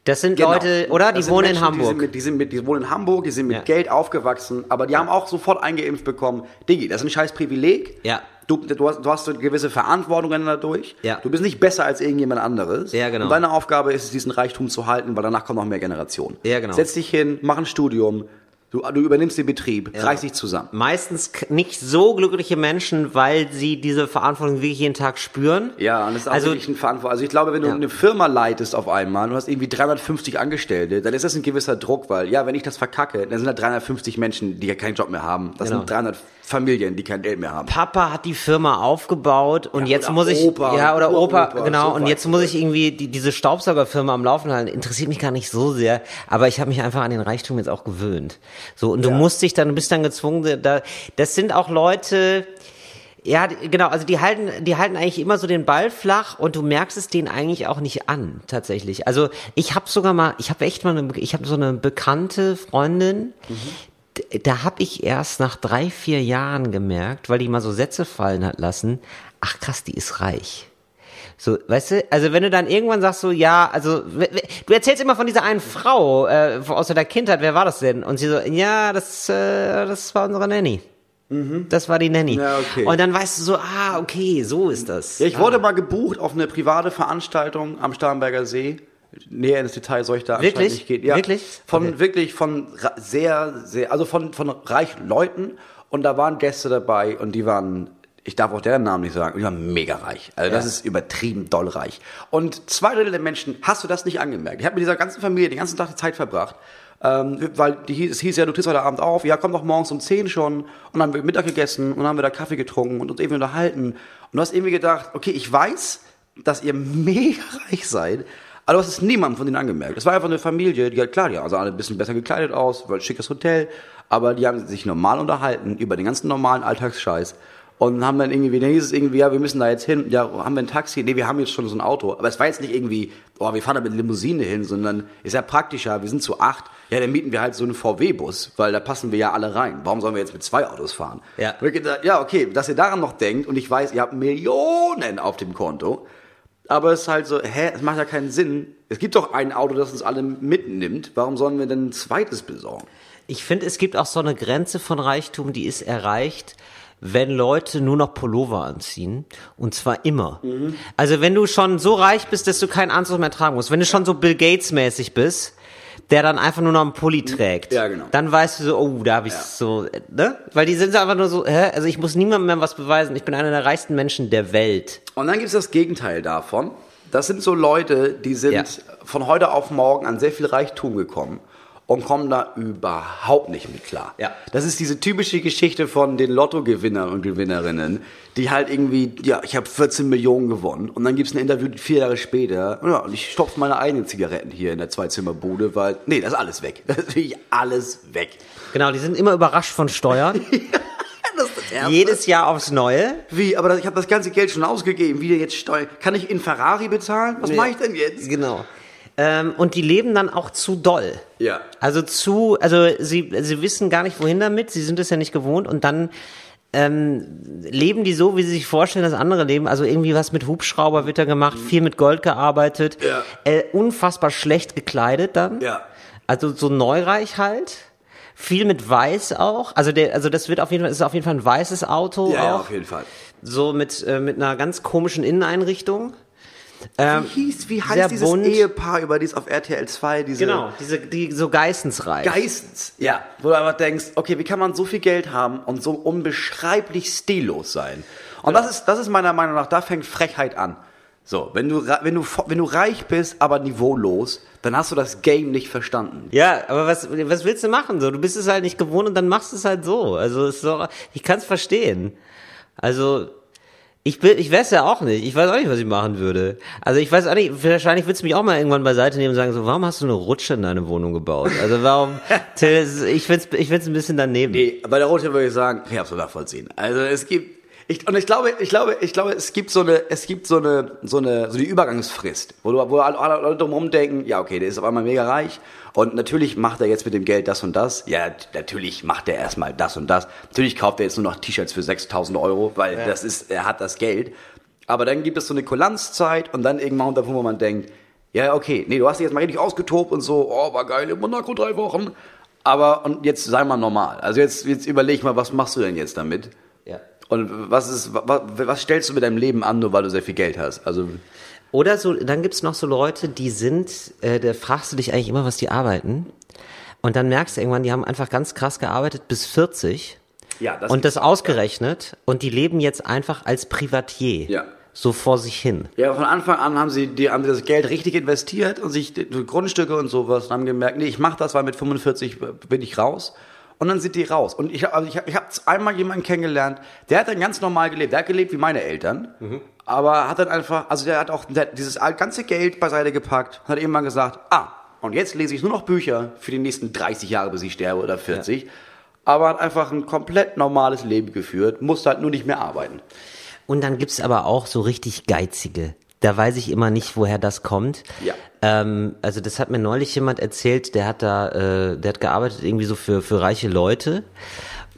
Das sind Genau. Leute, oder? Die wohnen Menschen, in Hamburg. Die, sind mit, die, sind mit, die wohnen in Hamburg, die sind mit Ja. Geld aufgewachsen, aber die haben auch sofort eingeimpft bekommen, Diggi, das ist ein scheiß Privileg. Ja. Du, du, hast, du hast so gewisse Verantwortungen dadurch. Ja. Du bist nicht besser als irgendjemand anderes. Ja, genau. Und deine Aufgabe ist es, diesen Reichtum zu halten, weil danach kommen noch mehr Generationen. Ja, genau. Setz dich hin, mach ein Studium, du, du übernimmst den Betrieb, reiß dich zusammen. Meistens nicht so glückliche Menschen, weil sie diese Verantwortung wirklich jeden Tag spüren. Ja, und das ist auch Also- wirklich ein Verantwortung. Also ich glaube, wenn du Ja. eine Firma leitest auf einmal und du hast irgendwie 350 Angestellte, dann ist das ein gewisser Druck, weil ja, wenn ich das verkacke, dann sind da 350 Menschen, die ja keinen Job mehr haben. Das Genau. sind 300 Familien, die kein Geld mehr haben. Papa hat die Firma aufgebaut und Ja, jetzt muss ich Opa, ja oder Opa, Uropa, genau so und jetzt muss ich irgendwie die, diese Staubsaugerfirma am Laufen halten. Interessiert mich gar nicht so sehr, aber ich habe mich einfach an den Reichtum jetzt auch gewöhnt. So und du Ja. musst dich dann du bist dann gezwungen da das sind auch Leute ja, genau, also die halten, die halten eigentlich immer so den Ball flach und du merkst es denen eigentlich auch nicht an, tatsächlich. Also ich habe sogar mal, ich habe echt mal, eine, ich habe so eine bekannte Freundin, d- da habe ich erst nach drei, vier Jahren gemerkt, weil die mal so Sätze fallen hat lassen, ach krass, die ist reich. So, weißt du, also wenn du dann irgendwann sagst so, ja, also du erzählst immer von dieser einen Frau äh, aus der Kindheit, wer war das denn? Und sie so, ja, das, äh, das war unsere Nanny. Das war die Nanny. Mhm. Ja, okay. Und dann weißt du so, ah, okay, so ist das. Ja, ich wurde mal gebucht auf eine private Veranstaltung am Starnberger See. Näher ins Detail soll ich da Wirklich? nicht gehen. Ja, Wirklich? Von Okay. wirklich von sehr, sehr, also von, von reichen Leuten. Und da waren Gäste dabei und die waren, ich darf auch deren Namen nicht sagen, die waren mega reich. Also das Ja. ist übertrieben doll reich. Und zwei Drittel der Menschen, hast du das nicht angemerkt? Ich habe mit dieser ganzen Familie den ganzen Tag die Zeit verbracht. Ähm, weil die, hieß- es hieß ja, du trittst heute Abend auf, ja, komm doch morgens um 10 schon. Und dann haben wir Mittag gegessen und dann haben wir da Kaffee getrunken und uns eben unterhalten. Und du hast irgendwie gedacht, okay, ich weiß, dass ihr mega reich seid, aber du hast es niemandem von denen angemerkt. Es war einfach eine Familie, die halt, klar, die sahen alle ein bisschen besser gekleidet aus, war ein schickes Hotel, aber die haben sich normal unterhalten über den ganzen normalen Alltagsscheiß. Und haben dann irgendwie, dann hieß es irgendwie, ja, wir müssen da jetzt hin. Ja, haben wir ein Taxi? Nee, wir haben jetzt schon so ein Auto. Aber es war jetzt nicht irgendwie, oh, wir fahren da mit Limousine hin, sondern ist ja praktischer, wir sind zu acht. Ja, dann mieten wir halt so einen VW-Bus, weil da passen wir ja alle rein. Warum sollen wir jetzt mit zwei Autos fahren? Ja. Ja, okay, dass ihr daran noch denkt und ich weiß, ihr habt Millionen auf dem Konto. Aber es ist halt so, hä, es macht ja keinen Sinn. Es gibt doch ein Auto, das uns alle mitnimmt. Warum sollen wir denn ein zweites besorgen? Ich finde, es gibt auch so eine Grenze von Reichtum, die ist erreicht, wenn Leute nur noch Pullover anziehen. Und zwar immer. Also wenn du schon so reich bist, dass du keinen Anzug mehr tragen musst. Wenn du schon so Bill Gates mäßig bist, der dann einfach nur noch einen Pulli trägt. Ja, genau. Dann weißt du so, oh, da habe ich so, ne? Weil die sind so einfach nur so, hä? Also ich muss niemandem mehr was beweisen. Ich bin einer der reichsten Menschen der Welt. Und dann gibt es das Gegenteil davon. Das sind so Leute, die sind Ja. von heute auf morgen an sehr viel Reichtum gekommen und kommen da überhaupt nicht mit klar. Ja. Das ist diese typische Geschichte von den Lottogewinnern und Gewinnerinnen, die halt irgendwie, ja, ich habe 14 Millionen gewonnen und dann gibt es ein Interview vier Jahre später ja, und ich stopfe meine eigenen Zigaretten hier in der Zweizimmerbude, weil, nee, das ist alles weg. <laughs> Das ist wirklich alles weg. Genau, die sind immer überrascht von Steuern. <laughs> Jedes Jahr aufs Neue. Wie, aber ich habe das ganze Geld schon ausgegeben, wieder jetzt Steuern. Kann ich in Ferrari bezahlen? Was mache ich denn jetzt? Genau. Ähm, und die leben dann auch zu doll. Ja. Also zu, also sie, sie wissen gar nicht wohin damit, sie sind es ja nicht gewohnt und dann ähm, leben die so, wie sie sich vorstellen, dass andere leben. Also irgendwie was mit Hubschrauber wird da gemacht, viel mit Gold gearbeitet, Ja. äh, unfassbar schlecht gekleidet dann. Ja. Also so neureich halt. Viel mit Weiß auch. Also der, also das wird auf jeden Fall, ist auf jeden Fall ein weißes Auto Ja, ja, auch. auf jeden Fall. So mit, äh, mit einer ganz komischen Inneneinrichtung. Ähm, Wie hieß, wie heißt dieses bunt. Ehepaar, über das auf RTL 2, diese Genau, diese, die so geistensreich. Geistens, ja. Wo du einfach denkst, okay, wie kann man so viel Geld haben und so unbeschreiblich stillos sein? Und das ist, das ist meiner Meinung nach, da fängt Frechheit an. So, wenn du, wenn du, wenn du reich bist, aber niveaulos, dann hast du das Game nicht verstanden. Ja, aber was, was willst du machen? So, du bist es halt nicht gewohnt und dann machst du es halt so. Also ist so, ich kann es verstehen. Also ich bin, ich weiß ja auch nicht. Ich weiß auch nicht, was ich machen würde. Also ich weiß auch nicht. Wahrscheinlich würdest du mich auch mal irgendwann beiseite nehmen und sagen so, warum hast du eine Rutsche in deine Wohnung gebaut? Also warum? <laughs> Till, ich find's, ich find's ein bisschen daneben. Nee, bei der Rote würde ich sagen, ich hab's so nachvollziehen. Also es gibt, ich, und ich glaube, ich glaube, ich glaube, es gibt so eine, es gibt so eine, so eine, so die Übergangsfrist, wo, du, wo alle alle Leute drumherum denken, ja, okay, der ist auf einmal mega reich und natürlich macht er jetzt mit dem Geld das und das. Ja, natürlich macht er erstmal das und das. Natürlich kauft er jetzt nur noch T-Shirts für 6000 Euro, weil das ist, er hat das Geld. Aber dann gibt es so eine Kulanzzeit und dann irgendwann unter wo man denkt, ja, okay, nee, du hast dich jetzt mal richtig ausgetobt und so, oh, war geil in Monaco drei Wochen. Aber, und jetzt sei mal normal. Also jetzt, jetzt überleg mal, was machst du denn jetzt damit? Ja. Und was ist, was, was stellst du mit deinem Leben an, nur weil du sehr viel Geld hast? Also, Oder so, dann gibt's noch so Leute, die sind, äh, da fragst du dich eigentlich immer, was die arbeiten. Und dann merkst du irgendwann, die haben einfach ganz krass gearbeitet bis 40. Ja, das Und das ausgerechnet. Und die leben jetzt einfach als Privatier. Ja. So vor sich hin. ja, von Anfang an haben sie, die, haben sie das Geld richtig investiert und sich Grundstücke und sowas und haben gemerkt, nee, ich mach das, weil mit 45 bin ich raus. Und dann sind die raus. Und ich, hab- also ich, ich habe einmal jemanden kennengelernt, der hat dann ganz normal gelebt. Der hat gelebt wie meine Eltern. Aber hat dann einfach, also der hat auch der hat dieses ganze Geld beiseite gepackt und hat irgendwann gesagt, ah, und jetzt lese ich nur noch Bücher für die nächsten 30 Jahre, bis ich sterbe oder 40. Aber hat einfach ein komplett normales Leben geführt, musste halt nur nicht mehr arbeiten. Und dann gibt's aber auch so richtig geizige. Da weiß ich immer nicht, woher das kommt. Ja. Ähm, also das hat mir neulich jemand erzählt, der hat da, äh, der hat gearbeitet irgendwie so für, für reiche Leute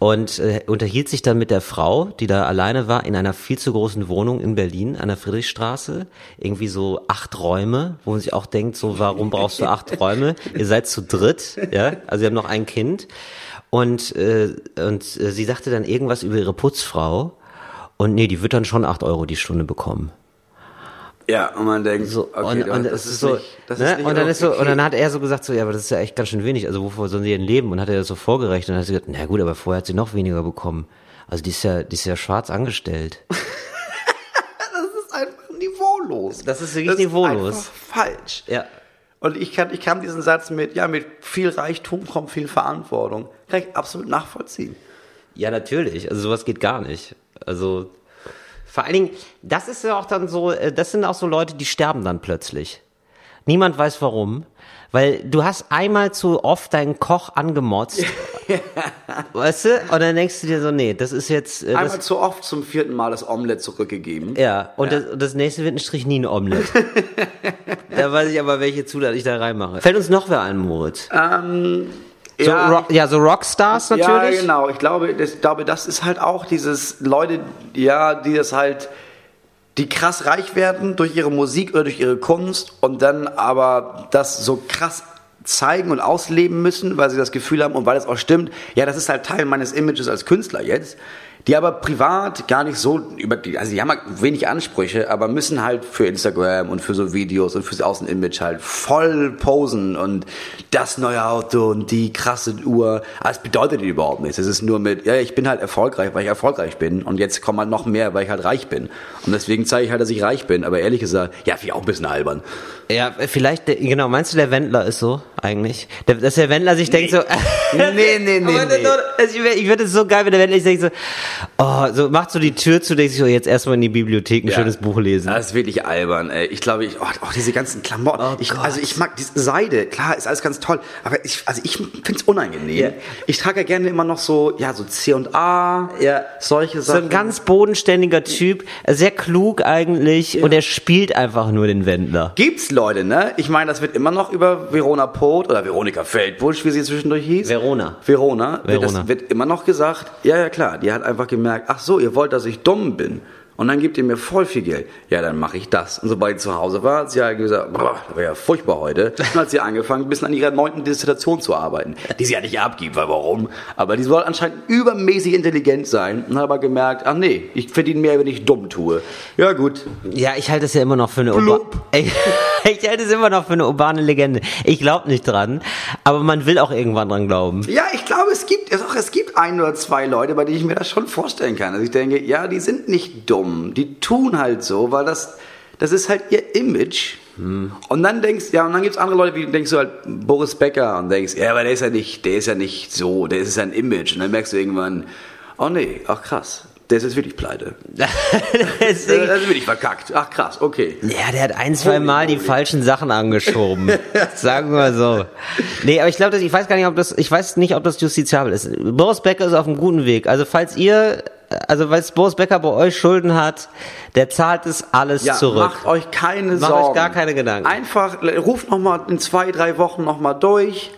und äh, unterhielt sich dann mit der Frau, die da alleine war, in einer viel zu großen Wohnung in Berlin an der Friedrichstraße. Irgendwie so acht Räume, wo man sich auch denkt, so warum brauchst du acht Räume? <laughs> Ihr seid zu dritt, ja, also sie haben noch ein Kind. Und, äh, und äh, sie sagte dann irgendwas über ihre Putzfrau. Und nee, die wird dann schon acht Euro die Stunde bekommen. Ja, und man denkt, So, okay, und, und das ist so, nicht, das ne? ist nicht und dann ist so, und dann hat er so gesagt, so, ja, aber das ist ja echt ganz schön wenig. Also wovor sollen sie denn leben? Und hat er das so vorgerechnet und hat sie gesagt, na gut, aber vorher hat sie noch weniger bekommen. Also die ist ja, die ist ja schwarz angestellt. <laughs> das ist einfach niveaulos. Das ist wirklich niveaulos. Ist einfach falsch. Ja. Und ich kann, ich kann diesen Satz mit, ja, mit viel Reichtum kommt viel Verantwortung, kann ich absolut nachvollziehen. Ja, natürlich. Also sowas geht gar nicht. Also vor allen Dingen, das ist ja auch dann so, äh, das sind auch so Leute, die sterben dann plötzlich. Niemand weiß warum. Weil du hast einmal zu oft deinen Koch angemotzt. <laughs> weißt du? Und dann denkst du dir so, nee, das ist jetzt. Äh, Einmal zu oft zum vierten Mal das Omelett zurückgegeben. ja, und, Das, und das nächste wird ein Strichnin-Omelett. <laughs> da weiß ich aber, welche Zutat ich da reinmache. Fällt uns noch wer ein, Moritz? Ähm, So, ja, Rock, ja, so Rockstars natürlich. Ja, genau. Ich glaube, das, glaube, das ist halt auch dieses Leute, ja, die das halt, die krass reich werden durch ihre Musik oder durch ihre Kunst und dann aber das so krass zeigen und ausleben müssen, weil sie das Gefühl haben und weil es auch stimmt, ja, das ist halt Teil meines Images als Künstler jetzt, die aber privat gar nicht so über die, also die haben halt wenig Ansprüche, aber müssen halt für Instagram und für so Videos und fürs Außenimage halt voll posen und das neue Auto und die krasse Uhr. Aber es bedeutet die überhaupt nichts. Es ist nur mit, ja, ich bin halt erfolgreich, weil ich erfolgreich bin und jetzt kommt halt noch mehr, weil ich halt reich bin. Und deswegen zeige ich halt, dass ich reich bin. Aber ehrlich gesagt, ja, finde ich auch ein bisschen albern. Ja, vielleicht, genau, meinst du, der Wendler ist so eigentlich? Dass der Wendler sich denkt so, <laughs> Nee, nee, nee, nee. also ich finde es so geil, wenn der Wendler sich denkt so, oh, so macht so die Tür zu, denkt sich so, jetzt erstmal in die Bibliothek ein Ja. schönes Buch lesen. Das ist wirklich albern, ey. Ich glaube, ich, oh, oh, diese ganzen Klamotten. Oh ich, also ich mag diese Seide, klar, ist alles ganz toll. Aber ich, also ich find's unangenehm. Ja. Ich trage ja gerne immer noch so, ja, so C und A, Ja. solche So Sachen. ein ganz bodenständiger Typ, sehr klug eigentlich und er spielt einfach nur den Wendler. Gibt's Leute, ne? Ich meine, das wird immer noch über Verona Poth oder Veronika Feldbusch, wie sie zwischendurch hieß. Verona. Verona. Verona. Das wird immer noch gesagt, ja, ja, klar. Die hat einfach gemerkt, ach so, ihr wollt, dass ich dumm bin. Und dann gibt ihr mir voll viel Geld. Ja, dann mache ich das. Und sobald sie zu Hause war, hat sie ja gesagt, boah, das war ja furchtbar heute. Dann hat sie angefangen, ein bisschen an ihrer neunten Dissertation zu arbeiten. Die sie ja nicht abgibt, weil warum? Aber die soll anscheinend übermäßig intelligent sein. Und hat aber gemerkt, ach nee, ich verdiene mehr, wenn ich dumm tue. Ja, gut. Ja, ich halte es ja immer noch für eine urba Blub. ich, <laughs> ich halte es immer noch für eine urbane Legende. Ich glaube nicht dran, aber man will auch irgendwann dran glauben. Ja, ich glaube, es gibt, es gibt ein oder zwei Leute, bei denen ich mir das schon vorstellen kann. Also ich denke, ja, die sind nicht dumm. Die tun halt so, weil das, das ist halt ihr Image. Und dann denkst, ja, und dann gibt's andere Leute, wie denkst du halt Boris Becker und denkst, ja, aber der ist ja nicht, der ist ja nicht so, der ist sein Image. Und dann merkst du irgendwann, oh nee, ach krass, der ist jetzt wirklich pleite. <laughs> Deswegen, Der ist wirklich verkackt. Ach krass, okay. ja, der hat ein, zwei Mal die falschen Sachen angeschoben. <laughs> Sagen wir mal so. Nee, aber ich glaube, ich weiß gar nicht, ob das, ich weiß nicht, ob das justiziabel ist. Boris Becker ist auf einem guten Weg. Also falls ihr, also falls Boris Becker bei euch Schulden hat, der zahlt es alles Ja, zurück. macht euch keine Macht Sorgen. euch gar keine Gedanken. Einfach, äh, ruft noch mal in zwei, drei Wochen noch mal durch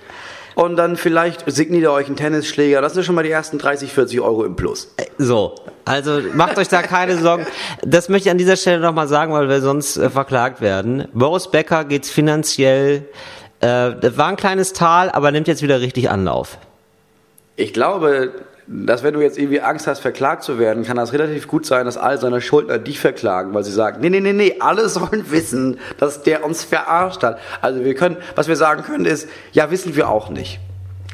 und dann vielleicht signiert ihr euch einen Tennisschläger. Das sind schon mal die ersten 30, 40 Euro im Plus. So, also macht euch da keine Sorgen. Das möchte ich an dieser Stelle nochmal sagen, weil wir sonst äh, verklagt werden. Boris Becker geht's finanziell, äh, das war ein kleines Tal, aber nimmt jetzt wieder richtig Anlauf. Ich glaube, dass wenn du jetzt irgendwie Angst hast, verklagt zu werden, kann das relativ gut sein, dass all seine Schuldner dich verklagen, weil sie sagen, nee, nee, nee, nee, alle sollen <laughs> wissen, dass der uns verarscht hat. Also wir können, was wir sagen können ist, ja, wissen wir auch nicht.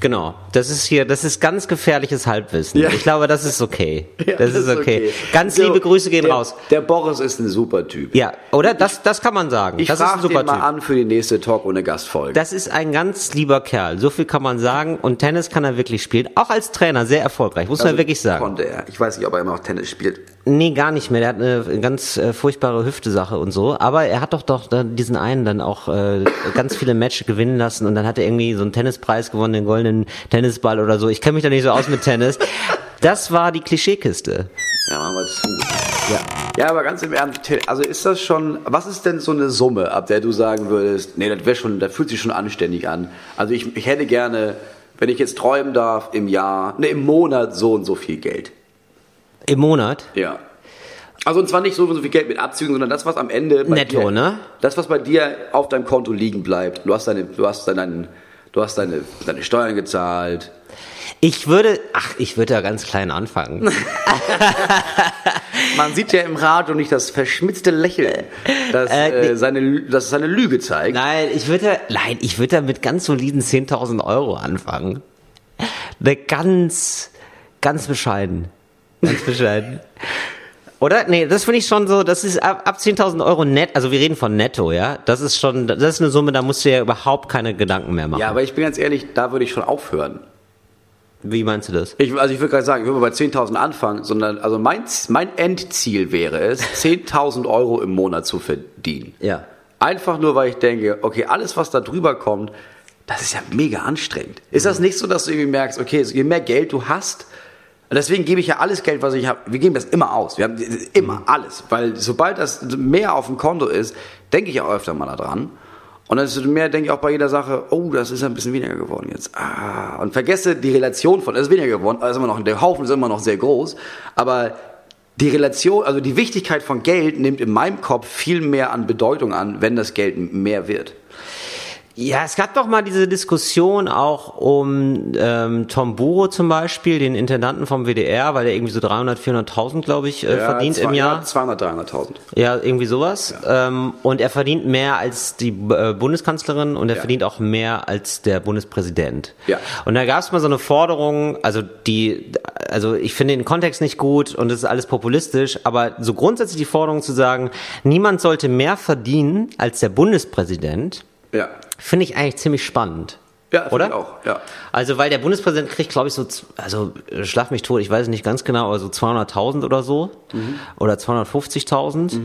Genau, das ist hier, das ist ganz gefährliches Halbwissen. Ja. Ich glaube, das ist okay. <laughs> Ja, das, ist okay. Ganz So, liebe Grüße gehen der, raus. Der Boris ist ein super Typ. Ja, oder? Das, das kann man sagen. Ich das ist ein frage super den mal Typ. an für die nächste Talk ohne Gastfolge. Das ist ein ganz lieber Kerl. So viel kann man sagen. Und Tennis kann er wirklich spielen. Auch als Trainer sehr erfolgreich, muss Also man wirklich sagen. Konnte er. Ich weiß nicht, ob er immer noch Tennis spielt. Nee, gar nicht mehr. Der hat eine ganz äh, furchtbare Hüftesache und so. Aber er hat doch doch dann diesen einen dann auch äh, ganz viele Matches gewinnen lassen und dann hat er irgendwie so einen Tennispreis gewonnen, den goldenen Tennisball oder so. Ich kenne mich da nicht so aus mit Tennis. Das war die Klischeekiste. Ja, machen wir zu. Ja. ja, aber ganz im Ernst, also ist das schon, was ist denn so eine Summe, ab der du sagen würdest, nee, das wäre schon, das fühlt sich schon anständig an. Also ich, ich hätte gerne, wenn ich jetzt träumen darf, im Jahr, ne, im Monat so und so viel Geld. Im Monat. Ja. Also und zwar nicht so und so viel Geld mit Abzügen, sondern das, was am Ende bei Netto, dir, ne? Das, was bei dir auf deinem Konto liegen bleibt. Du hast deine, du hast deinen, du hast deine, deine Steuern gezahlt. Ich würde, ach, ich würde da ganz klein anfangen. <laughs> Man sieht ja im Radio nicht das verschmitzte Lächeln, das, Äh, äh, seine, das seine Lüge zeigt. Nein, ich würde, nein, ich würde da mit ganz soliden 10.000 Euro anfangen. Ganz, ganz bescheiden. Ganz bescheiden. Oder? Nee, das finde ich schon so, das ist ab, ab 10.000 Euro net, also wir reden von netto, ja? Das ist schon, das ist eine Summe, da musst du ja überhaupt keine Gedanken mehr machen. Ja, aber ich bin ganz ehrlich, da würde ich schon aufhören. Wie meinst du das? Ich, also ich würde gerade sagen, ich würde bei 10.000 anfangen, sondern also mein, mein Endziel wäre es, <laughs> 10.000 Euro im Monat zu verdienen. Ja. Einfach nur, weil ich denke, okay, alles, was da drüber kommt, das ist ja mega anstrengend. Ist das nicht so, dass du irgendwie merkst, okay, je mehr Geld du hast, deswegen gebe ich ja alles Geld, was ich habe, wir geben das immer aus. Wir haben immer alles. Weil sobald das mehr auf dem Konto ist, denke ich auch öfter mal daran. Und dann ist mehr, denke ich auch bei jeder Sache, oh, das ist ein bisschen weniger geworden jetzt. Ah, und vergesse die Relation von, es ist weniger geworden, ist immer noch, der Haufen ist immer noch sehr groß. Aber die Relation, also die Wichtigkeit von Geld nimmt in meinem Kopf viel mehr an Bedeutung an, wenn das Geld mehr wird. Ja, es gab doch mal diese Diskussion auch um ähm, Tom Buro zum Beispiel, den Intendanten vom WDR, weil er irgendwie so 300, 400.000, glaube ich, äh, verdient zwei- im Jahr. Ja, 200, 300.000. Ja, irgendwie sowas. Ähm, und er verdient mehr als die äh, Bundeskanzlerin und er Ja. verdient auch mehr als der Bundespräsident. Ja. Und da gab es mal so eine Forderung, also die, also ich finde den Kontext nicht gut und es ist alles populistisch, aber so grundsätzlich die Forderung zu sagen, niemand sollte mehr verdienen als der Bundespräsident, Ja. Finde ich eigentlich ziemlich spannend. Ja, finde Oder? ich auch, ja. Also, weil der Bundespräsident kriegt, glaube ich, so, also äh, schlag mich tot, ich weiß es nicht ganz genau, aber so 200.000 oder so. Mhm. Oder 250.000.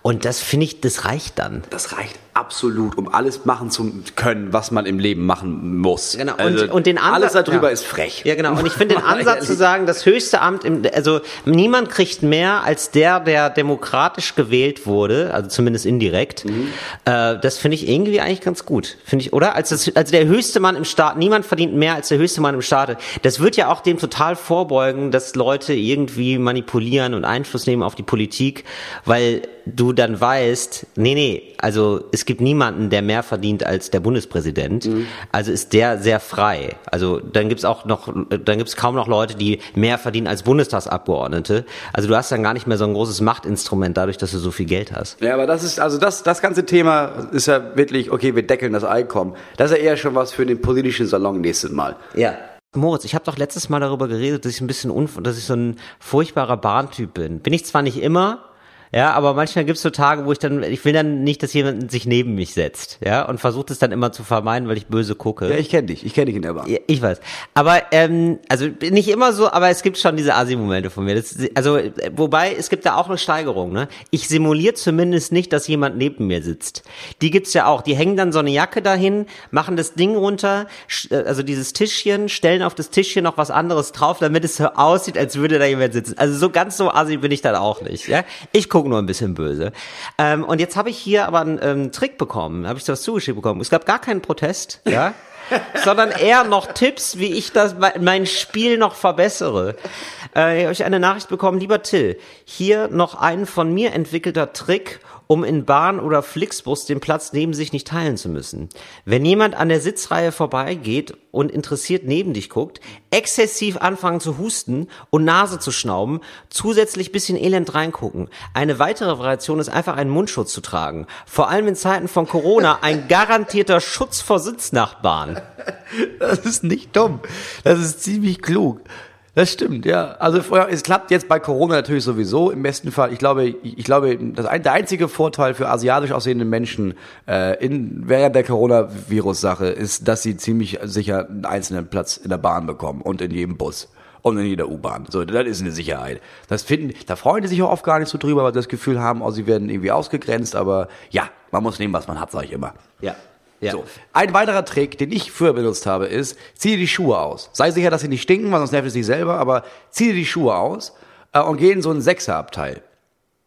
Und das finde ich, das reicht dann. Das reicht absolut, um alles machen zu können, was man im Leben machen muss. Genau, und- Also, und den Ansatz- Alles darüber ja. ist frech. Ja, genau. Und ich finde den <laughs> Ansatz zu sagen, das höchste Amt, im, also niemand kriegt mehr als der, der demokratisch gewählt wurde, also zumindest indirekt. Mhm. Äh, das finde ich irgendwie eigentlich ganz gut, finde ich, oder? Als, das, als der höchste Mann im Staat, niemand verdient mehr als der höchste Mann im Staate. Das wird ja auch dem total vorbeugen, dass Leute irgendwie manipulieren und Einfluss nehmen auf die Politik, weil du dann weißt, nee, nee, also es gibt niemanden, der mehr verdient als der Bundespräsident. Also ist der sehr frei. Also dann gibt's auch noch, dann gibt's kaum noch Leute, die mehr verdienen als Bundestagsabgeordnete. Also du hast dann gar nicht mehr so ein großes Machtinstrument dadurch, dass du so viel Geld hast. Ja, aber das ist, also das, das ganze Thema ist ja wirklich, okay, wir deckeln das Einkommen. Das ist ja eher schon was für den politischen Salon nächstes Mal. Ja. Moritz, ich habe doch letztes Mal darüber geredet, dass ich ein bisschen unf dass ich so ein furchtbarer Bahntyp bin. Bin ich zwar nicht immer, ja, aber manchmal gibt's so Tage, wo ich dann, ich will dann nicht, dass jemand sich neben mich setzt, ja, und versucht es dann immer zu vermeiden, weil ich böse gucke. Ja, ich kenne dich. Ich kenne dich in der Bahn. Ja, ich weiß. Aber ähm, also nicht immer so, aber es gibt schon diese Asi-Momente von mir. Das, also wobei es gibt da auch eine Steigerung. Ne? Ich simuliere zumindest nicht, dass jemand neben mir sitzt. Die gibt's ja auch. Die hängen dann so eine Jacke dahin, machen das Ding runter, äh, also dieses Tischchen, stellen auf das Tischchen noch was anderes drauf, damit es so aussieht, als würde da jemand sitzen. Also so ganz so Asi bin ich dann auch nicht. Ja? Ich gucke nur ein bisschen böse. Ähm, und jetzt habe ich hier aber einen ähm, Trick bekommen. Habe ich das zugeschickt bekommen. Es gab gar keinen Protest. Ja. <laughs> sondern eher noch Tipps, wie ich das mein Spiel noch verbessere. Äh, habe ich eine Nachricht bekommen, lieber Till, hier noch ein von mir entwickelter Trick, um in Bahn oder Flixbus den Platz neben sich nicht teilen zu müssen. Wenn jemand an der Sitzreihe vorbeigeht und interessiert neben dich guckt, exzessiv anfangen zu husten und Nase zu schnauben, zusätzlich bisschen elend reingucken. Eine weitere Variation ist einfach einen Mundschutz zu tragen. Vor allem in Zeiten von Corona ein <laughs> garantierter Schutz vor Sitznachbarn. Das ist nicht dumm. Das ist ziemlich klug. Das stimmt, ja. Also es klappt jetzt bei Corona natürlich sowieso im besten Fall. Ich glaube, ich glaube, das ein, der einzige Vorteil für asiatisch aussehende Menschen äh, in, während der Coronavirus-Sache ist, dass sie ziemlich sicher einen einzelnen Platz in der Bahn bekommen und in jedem Bus und in jeder U-Bahn. So, das ist eine Sicherheit. Das finden, da freuen die sich auch oft gar nicht so drüber, weil sie das Gefühl haben, oh, sie werden irgendwie ausgegrenzt. Aber ja, man muss nehmen, was man hat, sage ich immer. Ja. Ja. So. Ein weiterer Trick, den ich früher benutzt habe, ist, zieh dir die Schuhe aus. Sei sicher, dass sie nicht stinken, weil sonst nervt es dich selber, aber zieh dir die Schuhe aus äh, und geh in so einen Sechserabteil.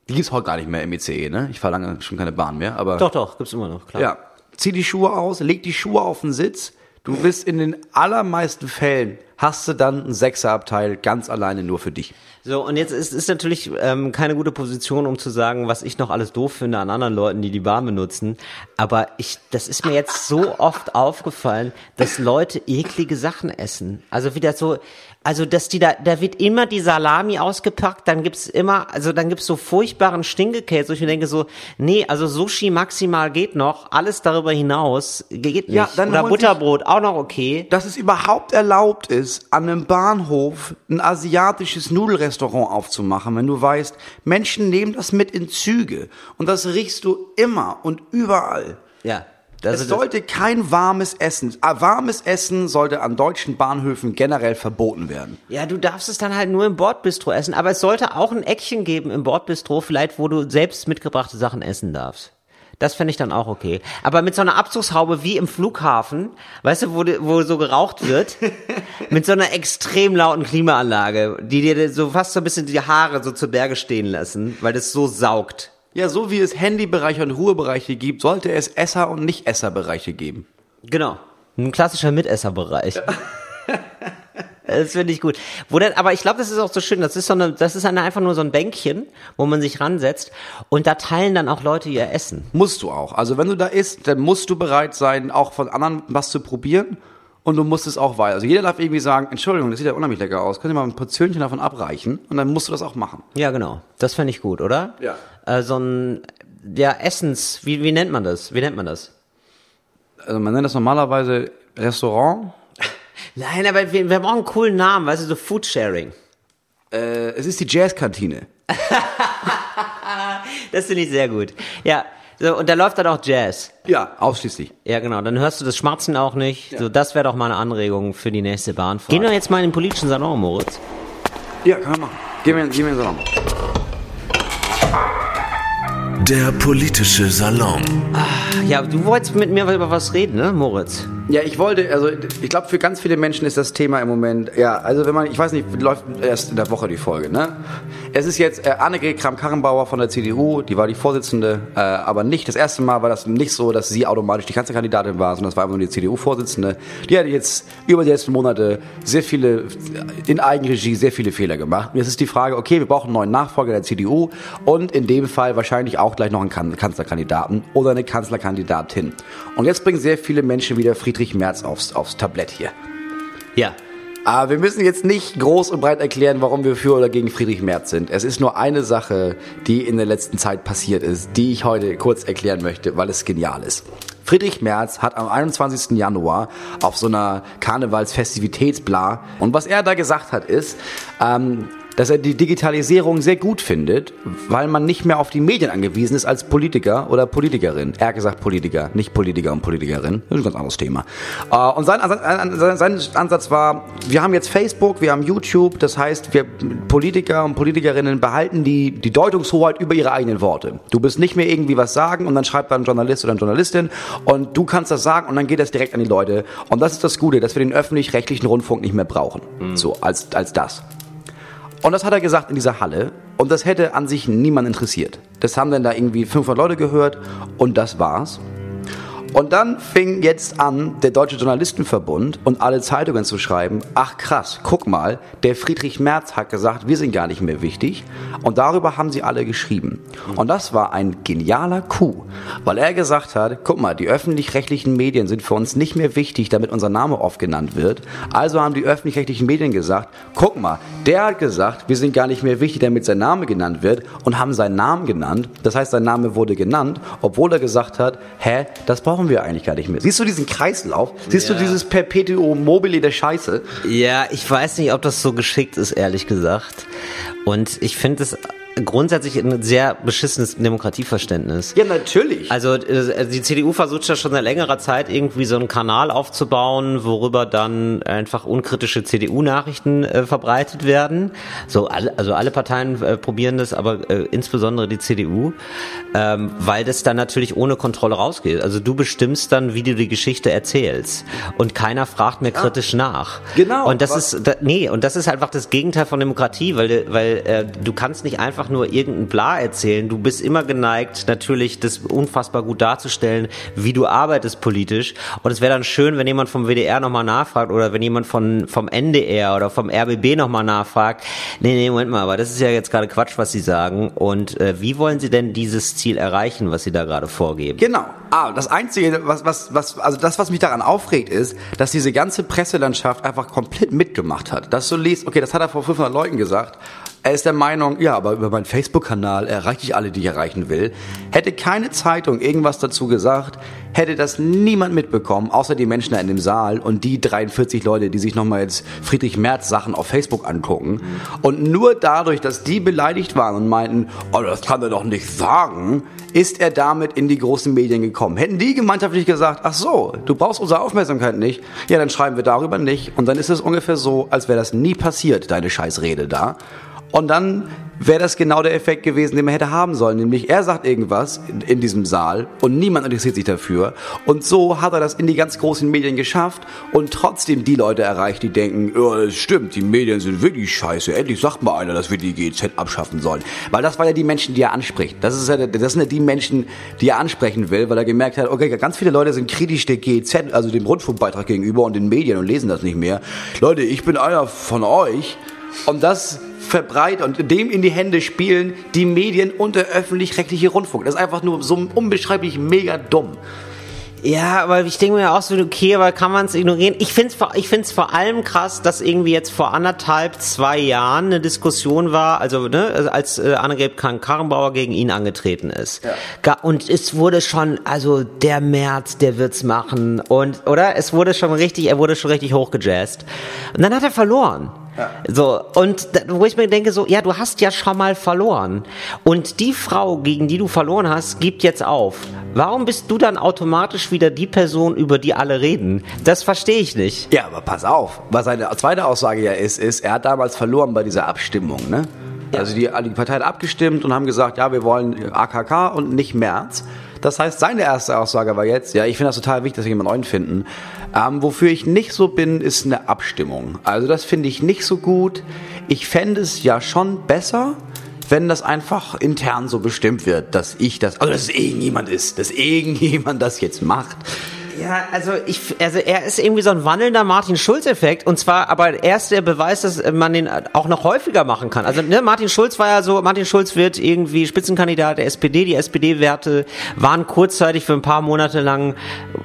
Die gibt's heute gar nicht mehr im ICE, ne? Ich fahre lange schon keine Bahn mehr, aber. Doch, doch, gibt's immer noch, klar. Ja. Zieh die Schuhe aus, leg die Schuhe auf den Sitz. Du bist in den allermeisten Fällen, hast du dann einen Sechserabteil ganz alleine nur für dich. So, und jetzt ist, ist natürlich ähm, keine gute Position, um zu sagen, was ich noch alles doof finde an anderen Leuten, die die Bahn benutzen. Aber ich, das ist mir jetzt so oft aufgefallen, dass Leute eklige Sachen essen. Also wieder so, also dass die da, da wird immer die Salami ausgepackt, dann gibt's immer, also dann gibt's so furchtbaren Stinkekäse, wo ich mir denke so, nee, also Sushi maximal geht noch, alles darüber hinaus geht nicht. Ja, dann Oder holen sich- Butterbrot, auch noch okay. dass es überhaupt erlaubt ist, an einem Bahnhof ein asiatisches Nudelrestaurant aufzumachen, wenn du weißt, Menschen nehmen das mit in Züge und das riechst du immer und überall. Ja. Es Also das- sollte kein warmes Essen, ah, warmes Essen sollte an deutschen Bahnhöfen generell verboten werden. Ja, du darfst es dann halt nur im Bordbistro essen, aber es sollte auch ein Eckchen geben im Bordbistro, vielleicht, wo du selbst mitgebrachte Sachen essen darfst. Das fände ich dann auch okay. Aber mit so einer Abzugshaube wie im Flughafen, weißt du, wo, wo so geraucht wird, <laughs> mit so einer extrem lauten Klimaanlage, die dir so fast so ein bisschen die Haare so zu Berge stehen lassen, weil das so saugt. Ja, so wie es Handybereiche und Ruhebereiche gibt, sollte es Esser- und Nicht-Esserbereiche geben. Genau. Ein klassischer Mitesserbereich. <laughs> Das finde ich gut. Wo denn, aber ich glaube, das ist auch so schön. Das ist so eine, das ist eine, einfach nur so ein Bänkchen, wo man sich ransetzt und da teilen dann auch Leute ihr Essen. Musst du auch. Also wenn du da isst, dann musst du bereit sein, auch von anderen was zu probieren. Und du musst es auch weiter. Also jeder darf irgendwie sagen, Entschuldigung, das sieht ja unheimlich lecker aus. Könnt ihr mal ein Portionchen davon abreichen? Und dann musst du das auch machen. Ja, genau. Das fände ich gut, oder? Ja. Äh, so ein, ja, Essens, wie, wie nennt man das? Wie nennt man das? Also man nennt das normalerweise Restaurant. <laughs> Nein, aber wir, wir brauchen einen coolen Namen, weißt du, so Foodsharing. Äh, es ist die Jazzkantine. <laughs> Das finde ich sehr gut. Ja, so, und da läuft dann auch Jazz. Ja, ausschließlich. Ja, genau. Dann hörst du das Schmatzen auch nicht. So, das wäre doch mal eine Anregung für die nächste Bahnfahrt. Gehen wir jetzt mal in den politischen Salon, Moritz. Ja, kann man machen. Gehen wir, gehen wir in den Salon. Der politische Salon. Ja, du wolltest mit mir über was reden, ne, Moritz? Ja, ich wollte, also ich glaube, für ganz viele Menschen ist das Thema im Moment, ja, also wenn man, ich weiß nicht, läuft erst in der Woche die Folge, ne? Es ist jetzt äh, Annegret Kramp-Karrenbauer von der CDU, die war die Vorsitzende, äh, aber nicht, das erste Mal war das nicht so, dass sie automatisch die Kanzlerkandidatin war, sondern das war einfach nur die CDU-Vorsitzende. Die hat jetzt über die letzten Monate sehr viele, in Eigenregie sehr viele Fehler gemacht. Und jetzt ist die Frage, okay, wir brauchen einen neuen Nachfolger der CDU und in dem Fall wahrscheinlich auch gleich noch einen kan Kanzlerkandidaten oder eine Kanzlerkandidatin. Und jetzt bringen sehr viele Menschen wieder Friedrich Merz aufs, aufs Tablett hier. Ja. Aber wir müssen jetzt nicht groß und breit erklären, warum wir für oder gegen Friedrich Merz sind. Es ist nur eine Sache, die in der letzten Zeit passiert ist, die ich heute kurz erklären möchte, weil es genial ist. Friedrich Merz hat am 21. Januar auf so einer Karnevalsfestivitätsbla und was er da gesagt hat ist, ähm, dass er die Digitalisierung sehr gut findet, weil man nicht mehr auf die Medien angewiesen ist als Politiker oder Politikerin. Er hat gesagt Politiker, nicht Politiker und Politikerin. Das ist ein ganz anderes Thema. Äh, Und sein Ansatz, sein Ansatz war, wir haben jetzt Facebook, wir haben YouTube, das heißt, wir Politiker und Politikerinnen behalten die, die Deutungshoheit über ihre eigenen Worte. Du bist nicht mehr irgendwie was sagen und dann schreibt da ein Journalist oder eine Journalistin und du kannst das sagen und dann geht das direkt an die Leute. Und das ist das Gute, dass wir den öffentlich-rechtlichen Rundfunk nicht mehr brauchen. So, als, als das. Und das hat er gesagt in dieser Halle. Und das hätte an sich niemand interessiert. Das haben dann da irgendwie 500 Leute gehört und das war's. Und dann fing jetzt an, der Deutsche Journalistenverbund und alle Zeitungen zu schreiben, ach krass, guck mal, der Friedrich Merz hat gesagt, wir sind gar nicht mehr wichtig. Und darüber haben sie alle geschrieben. Und das war ein genialer Coup, weil er gesagt hat, guck mal, die öffentlich-rechtlichen Medien sind für uns nicht mehr wichtig, damit unser Name oft genannt wird. Also haben die öffentlich-rechtlichen Medien gesagt, guck mal, der hat gesagt, wir sind gar nicht mehr wichtig, damit sein Name genannt wird und haben seinen Namen genannt. Das heißt, sein Name wurde genannt, obwohl er gesagt hat, hä, das brauchen wir eigentlich gar nicht mehr. Siehst du diesen Kreislauf? Siehst du Ja. dieses Perpetuum mobile der Scheiße? Ja, ich weiß nicht, ob das so geschickt ist, ehrlich gesagt. Und ich finde es grundsätzlich ein sehr beschissenes Demokratieverständnis. Ja, natürlich. Also äh, die CDU versucht ja schon seit längerer Zeit irgendwie so einen Kanal aufzubauen, worüber dann einfach unkritische CDU-Nachrichten äh, verbreitet werden. So alle, also alle Parteien äh, probieren das, aber äh, insbesondere die CDU, ähm, weil das dann natürlich ohne Kontrolle rausgeht. Also du bestimmst dann, wie du die Geschichte erzählst und keiner fragt mehr kritisch nach. Genau. Und das Was- ist da, nee und das ist einfach das Gegenteil von Demokratie, weil weil äh, du kannst nicht einfach nur irgendein Bla erzählen. Du bist immer geneigt, natürlich das unfassbar gut darzustellen, wie du arbeitest politisch. Und es wäre dann schön, wenn jemand vom WDR nochmal nachfragt oder wenn jemand von vom NDR oder vom RBB nochmal nachfragt. Nee, nee, Moment mal, aber das ist ja jetzt gerade Quatsch, was Sie sagen. Und äh, wie wollen Sie denn dieses Ziel erreichen, was Sie da gerade vorgeben? Genau. Ah, das Einzige, was, was, was, also das, was mich daran aufregt, ist, dass diese ganze Presselandschaft einfach komplett mitgemacht hat. Dass du liest, okay, das hat er vor 500 Leuten gesagt. Er ist der Meinung, ja, aber über meinen Facebook-Kanal erreiche ich alle, die ich erreichen will. Hätte keine Zeitung irgendwas dazu gesagt, hätte das niemand mitbekommen, außer die Menschen da in dem Saal und die 43 Leute, die sich nochmal jetzt Friedrich Merz Sachen auf Facebook angucken. Und nur dadurch, dass die beleidigt waren und meinten, oh, das kann er doch nicht sagen, ist er damit in die großen Medien gekommen. Hätten die gemeinschaftlich gesagt, ach so, du brauchst unsere Aufmerksamkeit nicht, ja, dann schreiben wir darüber nicht. Und dann ist es ungefähr so, als wäre das nie passiert, deine Scheißrede da. Und dann wäre das genau der Effekt gewesen, den man hätte haben sollen. Nämlich er sagt irgendwas in, in diesem Saal und niemand interessiert sich dafür. Und so hat er das in die ganz großen Medien geschafft und trotzdem die Leute erreicht, die denken, es stimmt, die Medien sind wirklich scheiße. Endlich sagt mal einer, dass wir die GZ abschaffen sollen. Weil das war ja die Menschen, die er anspricht. Das, ist ja, das sind ja die Menschen, die er ansprechen will, weil er gemerkt hat, okay, ganz viele Leute sind kritisch der GZ, also dem Rundfunkbeitrag gegenüber und den Medien und lesen das nicht mehr. Leute, ich bin einer von euch. Und das verbreiten und dem in die Hände spielen die Medien und der öffentlich-rechtliche Rundfunk. Das ist einfach nur so unbeschreiblich mega dumm. Ja, aber ich denke mir auch so, okay, aber kann man es ignorieren? Ich finde es vor, ich find's vor allem krass, dass irgendwie jetzt vor anderthalb, zwei Jahren eine Diskussion war, also ne, als äh, Annegret Kramp-Karrenbauer gegen ihn angetreten ist. Ja. Und es wurde schon, also der März, der wird's machen und, oder? Es wurde schon richtig, er wurde schon richtig hochgejazzt. Und dann hat er verloren. Ja. So, und wo ich mir denke, so, ja, du hast ja schon mal verloren. Und die Frau, gegen die du verloren hast, gibt jetzt auf. Warum bist du dann automatisch wieder die Person, über die alle reden? Das verstehe ich nicht. Ja, aber pass auf. Was seine zweite Aussage ja ist, ist, er hat damals verloren bei dieser Abstimmung, ne? Ja. Also die, die Partei hat abgestimmt und haben gesagt, ja, wir wollen AKK und nicht März. Das heißt, seine erste Aussage war jetzt, ja, ich finde das total wichtig, dass wir jemanden neuen finden. Ähm, wofür ich nicht so bin, ist eine Abstimmung. Also das finde ich nicht so gut. Ich fände es ja schon besser, wenn das einfach intern so bestimmt wird, dass ich das, also dass irgendjemand ist, dass irgendjemand das jetzt macht. Ja, also ich, also er ist irgendwie so ein wandelnder Martin Schulz-Effekt und zwar, aber er ist der Beweis, dass man den auch noch häufiger machen kann. Also ne, Martin Schulz war ja so, Martin Schulz wird irgendwie Spitzenkandidat der SPD. Die SPD-Werte waren kurzzeitig für ein paar Monate lang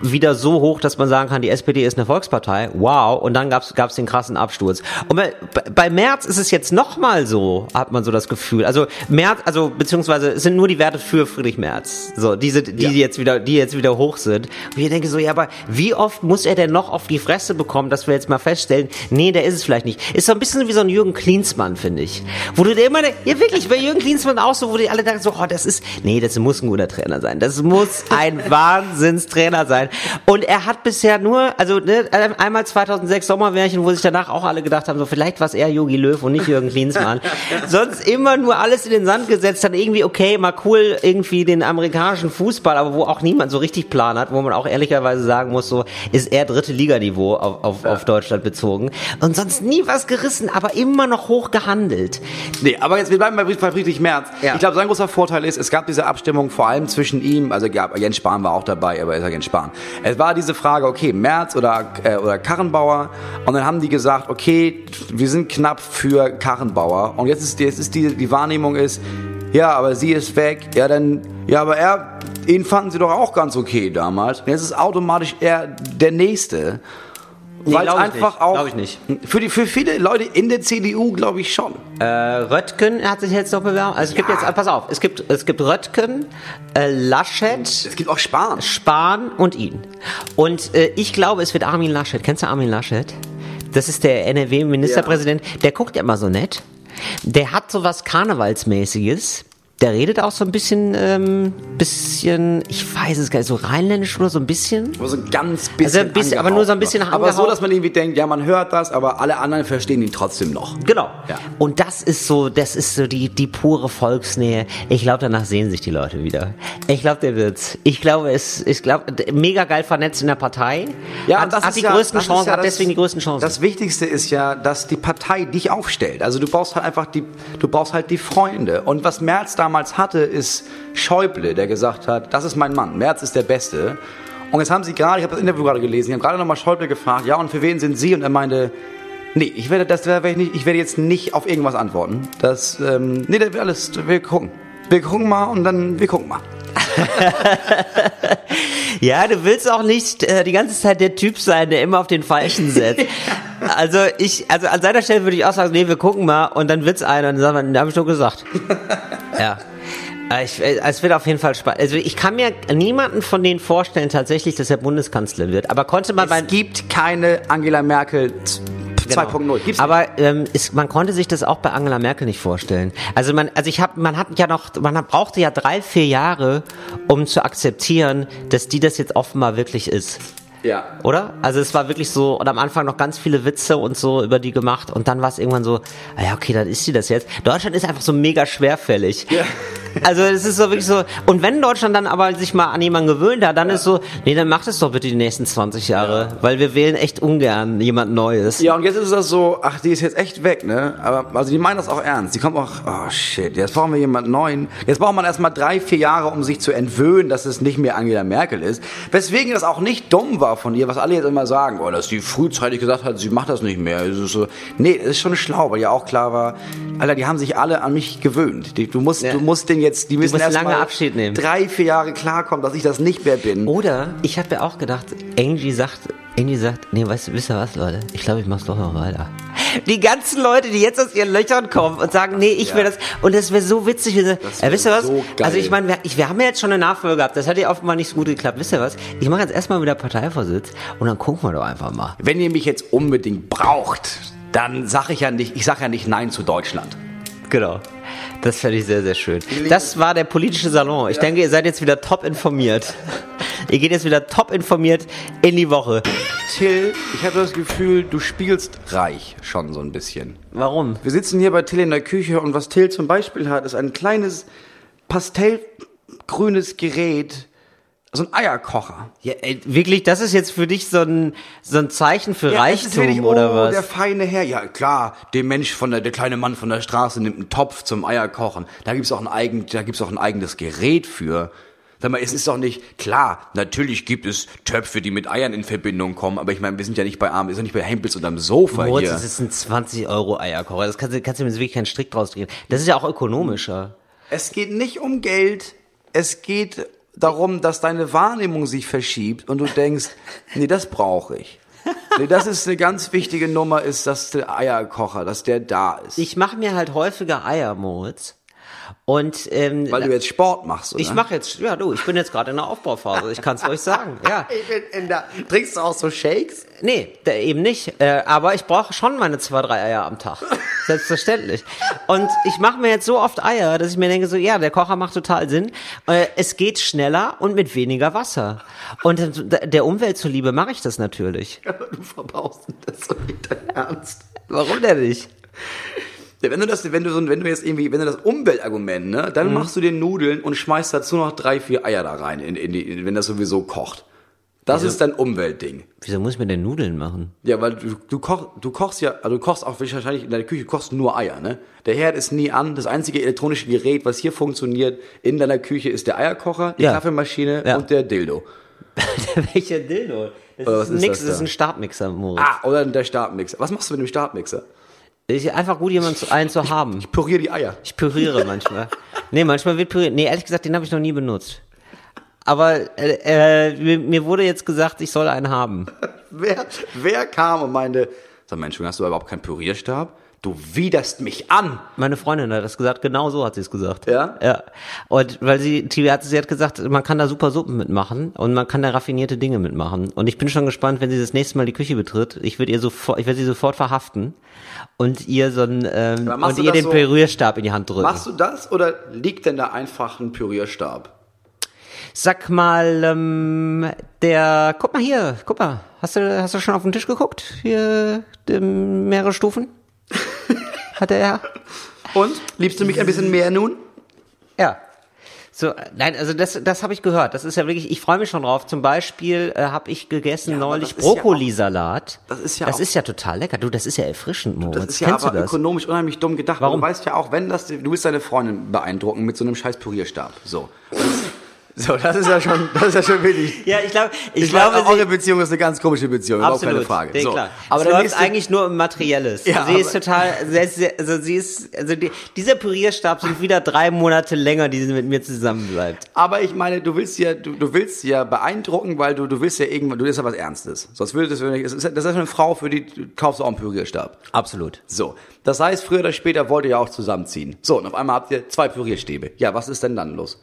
wieder so hoch, dass man sagen kann, die SPD ist eine Volkspartei. Wow. Und dann gab's gab's den krassen Absturz. Und bei, bei Merz ist es jetzt nochmal so, hat man so das Gefühl. Also Merz, also beziehungsweise es sind nur die Werte für Friedrich Merz. So diese, die ja. jetzt wieder, die jetzt wieder hoch sind. Und ich denke so, ja, aber wie oft muss er denn noch auf die Fresse bekommen, dass wir jetzt mal feststellen, nee, der ist es vielleicht nicht. Ist so ein bisschen wie so ein Jürgen Klinsmann, finde ich. Wo du dir immer, ja wirklich, bei Jürgen Klinsmann auch so, wo die alle denken so, oh, das ist, nee, das muss ein guter Trainer sein. Das muss ein <laughs> Wahnsinnstrainer sein. Und er hat bisher nur, also ne, einmal 2006 Sommermärchen, wo sich danach auch alle gedacht haben, so vielleicht war es eher Jogi Löw und nicht Jürgen Klinsmann. <laughs> Sonst immer nur alles in den Sand gesetzt, dann irgendwie, okay, mal cool, irgendwie den amerikanischen Fußball, aber wo auch niemand so richtig Plan hat, wo man auch ehrlicherweise fairerweise sagen muss, so ist er dritte Liganiveau auf, auf, ja. auf Deutschland bezogen. Und sonst nie was gerissen, aber immer noch hoch gehandelt. Nee, aber jetzt, wir bleiben bei, bei Friedrich Merz. Ja. Ich glaube, sein großer Vorteil ist, es gab diese Abstimmung vor allem zwischen ihm, also ja, Jens Spahn war auch dabei, aber er ist ja Jens Spahn. Es war diese Frage, okay, Merz oder, äh, oder Karrenbauer. Und dann haben die gesagt, okay, wir sind knapp für Karrenbauer. Und jetzt ist, jetzt ist die, die Wahrnehmung ist, ja, aber sie ist weg. Ja, dann, ja, aber er, ihn fanden sie doch auch ganz okay damals. Jetzt ist automatisch er der Nächste. Nee, Weil einfach nicht. auch. ich nicht. Für, die, für viele Leute in der CDU glaube ich schon. Äh, Röttgen hat sich jetzt noch bewerben. Also es ja. gibt jetzt, pass auf, es gibt, es gibt Röttgen, äh, Laschet. Es gibt auch Spahn. Spahn und ihn. Und äh, ich glaube, es wird Armin Laschet. Kennst du Armin Laschet? Das ist der NRW-Ministerpräsident. Ja. Der guckt ja immer so nett. Der hat so was Karnevalsmäßiges. Der redet auch so ein bisschen, ähm, bisschen, ich weiß es gar nicht, so rheinländisch oder so ein bisschen. Aber so ein ganz bisschen. Also ein bisschen aber nur so ein bisschen Aber so, dass man irgendwie denkt, ja, man hört das, aber alle anderen verstehen ihn trotzdem noch. Genau. Ja. Und das ist so, das ist so die, die pure Volksnähe. Ich glaube, danach sehen sich die Leute wieder. Ich glaube, der wird's. Ich glaube, es, ich glaube, mega geil vernetzt in der Partei. Ja, hat, das hat die ja, größten Chancen, ja hat deswegen die größten Chancen. Das Wichtigste ist ja, dass die Partei dich aufstellt. Also du brauchst halt einfach die, du brauchst halt die Freunde. Und was Merz da damals hatte, ist Schäuble, der gesagt hat, das ist mein Mann, Merz ist der Beste. Und jetzt haben sie gerade, ich habe das Interview gerade gelesen, sie haben gerade nochmal Schäuble gefragt, ja, und für wen sind Sie? Und er meinte, nee, ich werde, das werde ich nicht, ich werde jetzt nicht auf irgendwas antworten. Das, ähm, nee, das wird alles, wir gucken. Wir gucken mal und dann, wir gucken mal. <laughs> ja, du willst auch nicht äh, die ganze Zeit der Typ sein, der immer auf den Falschen setzt. <laughs> Also ich, also an seiner Stelle würde ich auch sagen, nee, wir gucken mal und dann wird's einer und dann sagen wir, da habe ich doch gesagt. <laughs> ja. Äh, ich, äh, es wird auf jeden Fall spannend. Also ich kann mir niemanden von denen vorstellen tatsächlich, dass er Bundeskanzler wird. Aber konnte man es gibt keine Angela Merkel 2.0. Genau. Aber ähm, ist, man konnte sich das auch bei Angela Merkel nicht vorstellen. Also man, also ich habe, man hat ja noch, man brauchte ja drei, vier Jahre, um zu akzeptieren, dass die das jetzt offenbar wirklich ist. Ja. Oder? Also es war wirklich so, und am Anfang noch ganz viele Witze und so über die gemacht und dann war es irgendwann so, ah ja, okay, dann ist sie das jetzt. Deutschland ist einfach so mega schwerfällig. Ja. Also es ist so wirklich so, und wenn Deutschland dann aber sich mal an jemanden gewöhnt hat, dann ist so, nee, dann macht es doch bitte die nächsten 20 Jahre, weil wir wählen echt ungern jemand Neues. Ja, und jetzt ist das so, ach, die ist jetzt echt weg, ne? Aber also die meinen das auch ernst. Die kommt auch, oh shit, jetzt brauchen wir jemanden neuen. Jetzt braucht man erstmal drei, vier Jahre, um sich zu entwöhnen, dass es nicht mehr Angela Merkel ist. Weswegen das auch nicht dumm war von ihr, was alle jetzt immer sagen, oh, dass die frühzeitig gesagt hat, sie macht das nicht mehr. Es ist so, nee, es ist schon schlau, weil ja auch klar war, Alter, die haben sich alle an mich gewöhnt. Die, du musst, Ja. du musst den jetzt, die müssen erst lange mal Abschied nehmen. drei, vier Jahre klarkommen, dass ich das nicht mehr bin. Oder ich habe ja auch gedacht, Angie sagt, Angie sagt, nee, weißt du, wisst ihr was, Leute? Ich glaube, ich mach's doch noch weiter. Die ganzen Leute, die jetzt aus ihren Löchern kommen und sagen, nee, ich will das. Und das wäre so witzig. Wär äh, wisst ihr was? so also ich meine, wir, wir haben ja jetzt schon eine Nachfolge gehabt. Das hat ja offenbar nicht so gut geklappt. Wisst ihr was? Ich mache jetzt erstmal wieder Parteivorsitz und dann gucken wir doch einfach mal. Wenn ihr mich jetzt unbedingt braucht, dann sage ich ja nicht, ich sage ja nicht Nein zu Deutschland. Genau. Das fände ich sehr, sehr schön. Das war der politische Salon. Ich denke, ihr seid jetzt wieder top informiert. ihr geht jetzt wieder top informiert in die Woche. Till, ich habe das Gefühl, du spielst reich schon so ein bisschen. Warum? Wir sitzen hier bei Till in der Küche und was Till zum Beispiel hat, ist ein kleines pastellgrünes Gerät, so ein Eierkocher. Ja, ey, wirklich, das ist jetzt für dich so ein, so ein Zeichen für ist Reichtum wirklich, oder oh, was? der feine Herr. Ja, klar, der Mensch von der, der kleine Mann von der Straße nimmt einen Topf zum Eierkochen. Da gibt's auch ein eigen, da gibt's auch ein eigenes Gerät für. Sag mal, es ist doch nicht, klar, natürlich gibt es Töpfe, die mit Eiern in Verbindung kommen, aber ich meine, wir sind ja nicht bei Arm, wir sind nicht bei Hempels unterm Sofa Moritz, hier. das ist ein 20 Euro Eierkocher. Das kannst du, kannst du mir wirklich keinen Strick draus drehen. Das ist ja auch ökonomischer. Es geht nicht um Geld, es geht darum, dass deine Wahrnehmung sich verschiebt und du denkst, nee, das brauche ich. Nee, das ist eine ganz wichtige Nummer, ist, dass der Eierkocher, dass der da ist. Ich mache mir halt häufiger Eier, Moritz. Und ähm, weil du jetzt Sport machst, oder? ich mache jetzt, ja du, ich bin jetzt gerade in der Aufbauphase. Ich kann es euch sagen. Ja, <laughs> Ich bin in der, trinkst du auch so Shakes? nee, eben nicht. Äh, aber ich brauche schon meine zwei, drei Eier am Tag. <laughs> Selbstverständlich. Und ich mache mir jetzt so oft Eier, dass ich mir denke, so ja, der Kocher macht total Sinn. Äh, es geht schneller und mit weniger Wasser. Und der Umwelt zuliebe mache ich das natürlich. <laughs> Aber du verbaust das so dein Ernst. Warum denn nicht? Wenn du das, wenn du so, wenn du jetzt irgendwie, wenn du das Umweltargument, ne, Mhm. dann machst du den Nudeln und schmeißt dazu noch drei, vier Eier da rein, in, in die, wenn das sowieso kocht. Das ist dein Umweltding. Wieso muss ich mir denn Nudeln machen? Ja, weil du, du, koch, du kochst ja, also du kochst auch wahrscheinlich in deiner Küche kochst nur Eier, ne? Der Herd ist nie an. Das einzige elektronische Gerät, was hier funktioniert in deiner Küche, ist der Eierkocher, die Ja. Kaffeemaschine Ja. und der Dildo. <laughs> Welcher Dildo? Das Oder ist, was ist nix, das das ist ein Startmixer, Moritz. Ah, oder der Stabmixer. Was machst du mit dem Stabmixer? Ist einfach gut, jemanden zu, einen zu haben. Pürier die Eier. Ich püriere manchmal. Nee, manchmal wird püriert. Nee, ehrlich gesagt, den habe ich noch nie benutzt. Aber äh, äh, mir, mir wurde jetzt gesagt, ich soll einen haben. <laughs> Wer, wer kam und meinte, sag Mensch, hast du überhaupt keinen Pürierstab? Du widerst mich an. Meine Freundin hat das gesagt, genau so hat sie es gesagt. Ja? Ja. Und weil sie, sie hat, sie hat gesagt, man kann da super Suppen mitmachen und man kann da raffinierte Dinge mitmachen. Und ich bin schon gespannt, wenn sie das nächste Mal die Küche betritt. Ich würde ihr sofort, ich werde sie sofort verhaften und ihr so ein, ähm, und ihr den so- Pürierstab in die Hand drücken. Machst du das oder liegt denn da einfach ein Pürierstab? Sag mal, ähm, der, guck mal hier, guck mal, hast du, hast du schon auf den Tisch geguckt? Hier, ähm, mehrere Stufen? <laughs> Hat er ja? Und? Liebst du mich ein bisschen mehr nun? Ja. So, nein, also das, das habe ich gehört. Das ist ja wirklich, ich freue mich schon drauf. Zum Beispiel äh, habe ich gegessen aber neulich ist ja Brokkolisalat. das ist ja das auch- ist ja total lecker. Du, das ist ja erfrischend, Moritz. Das ist ja Kennst aber du das? ökonomisch unheimlich dumm gedacht. Warum? Du weißt ja auch, wenn das, du willst deine Freundin beeindrucken mit so einem scheiß Pürierstab. So. <laughs> So, das ist ja schon, das ist ja schon wirklich. Ja, ich glaube, ich, Ich, glaube, glaube, eure Beziehung ist eine ganz komische Beziehung, überhaupt absolut, keine Frage. Nee, so. klar. Aber es läuft nächste, eigentlich nur um Materielles. Ja, sie ist total, sie ist, sehr- also sie ist, also die, dieser Pürierstab sind wieder drei Monate länger, die sie mit mir zusammen bleibt. aber ich meine, du willst ja, du, du willst ja beeindrucken, weil du, du willst ja irgendwann, du willst ja was Ernstes. Sonst würdest du nicht, das ist, das ist eine Frau, für die du kaufst du auch einen Pürierstab. Absolut. So. Das heißt, früher oder später wollt ihr ja auch zusammenziehen. So, und auf einmal habt ihr zwei Pürierstäbe. Ja, was ist denn dann los?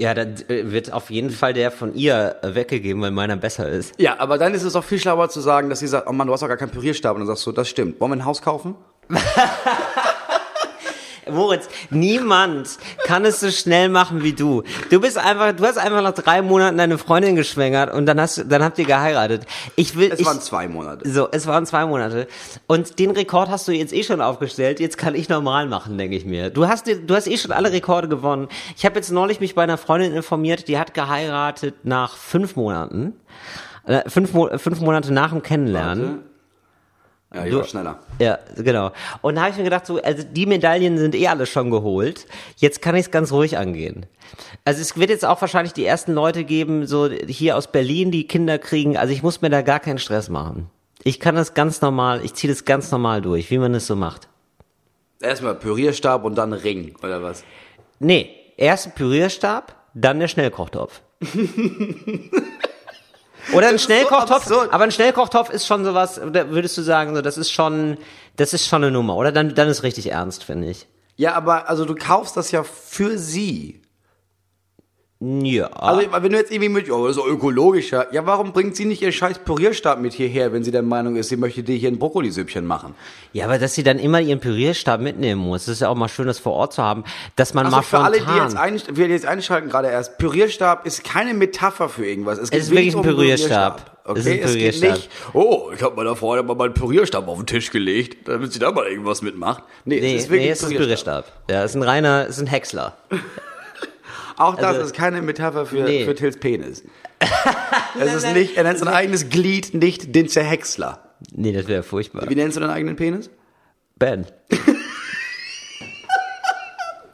Ja, dann äh, wird auf jeden Fall der von ihr äh, weggegeben, weil meiner besser ist. Ja, aber dann ist es auch viel schlauer zu sagen, dass sie sagt, oh Mann, du hast doch gar keinen Pürierstab. Und dann sagst du, das stimmt. Wollen wir ein Haus kaufen? <laughs> Moritz, niemand kann es so schnell machen wie du. Du bist einfach, du hast einfach nach drei Monaten deine Freundin geschwängert und dann hast, dann habt ihr geheiratet. Ich will, Es ich, waren zwei Monate. so, es waren zwei Monate. Und den Rekord hast du jetzt eh schon aufgestellt. Jetzt kann ich normal machen, denke ich mir. Du hast, du hast eh schon alle Rekorde gewonnen. Ich habe jetzt neulich mich bei einer Freundin informiert, die hat geheiratet nach fünf Monaten. Äh, fünf, Mo fünf Monate nach dem Kennenlernen. Ja, ich Du- war schneller. Ja, genau. Und da habe ich mir gedacht, so, also die Medaillen sind eh alle schon geholt. Jetzt kann ich es ganz ruhig angehen. Also es wird jetzt auch wahrscheinlich die ersten Leute geben, so hier aus Berlin, die Kinder kriegen. Also ich muss mir da gar keinen Stress machen. Ich kann das ganz normal, ich ziehe das ganz normal durch, wie man es so macht. Erstmal Pürierstab und dann Ring, oder was? Nee, erst ein Pürierstab, dann der Schnellkochtopf. <laughs> Oder ein so Schnellkochtopf, absurd. aber ein Schnellkochtopf ist schon sowas, würdest du sagen, so, das ist schon, das ist schon eine Nummer, oder? Dann, dann ist richtig ernst, finde ich. Ja, aber also du kaufst das ja für sie. Ja. Also wenn du jetzt irgendwie mit, oh, das ist ökologischer. Ja, warum bringt sie nicht ihr scheiß Pürierstab mit hierher, wenn sie der Meinung ist, sie möchte dir hier ein Brokkolisüppchen machen? Ja, aber dass sie dann immer ihren Pürierstab mitnehmen muss, das ist ja auch mal schön, das vor Ort zu haben, dass man Also mal für alle, die jetzt, ein, die jetzt einschalten gerade erst, Pürierstab ist keine Metapher für irgendwas. Es, geht ist wirklich ein Pürierstab. Okay, Es es geht Pürierstab. nicht, oh, ich habe meiner Freundin mal meinen Pürierstab auf den Tisch gelegt, damit sie da mal irgendwas mitmacht. Nee, nee, es ist wirklich nee, es ein Pürierstab. Ja, es ist ein reiner, es ist ein Häcksler. <laughs> Auch das Also- ist keine Metapher für, Nee. für Tills Penis. <laughs> es ist nicht, er nennt sein eigenes Glied nicht den Zerhäcksler. Nee, das wäre furchtbar. Wie nennst du deinen eigenen Penis? Ben. <laughs>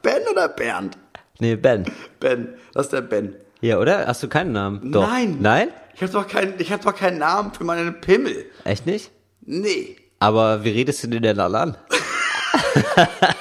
Ben oder Bernd? Nee, Ben. Ben, das ist der Ben. Ja, oder? Hast du keinen Namen? Doch. Nein. Nein? Ich habe doch, keinen- ich hab doch keinen Namen für meinen Pimmel. Echt nicht? Nee. Aber wie redest du den denn dann an? <laughs>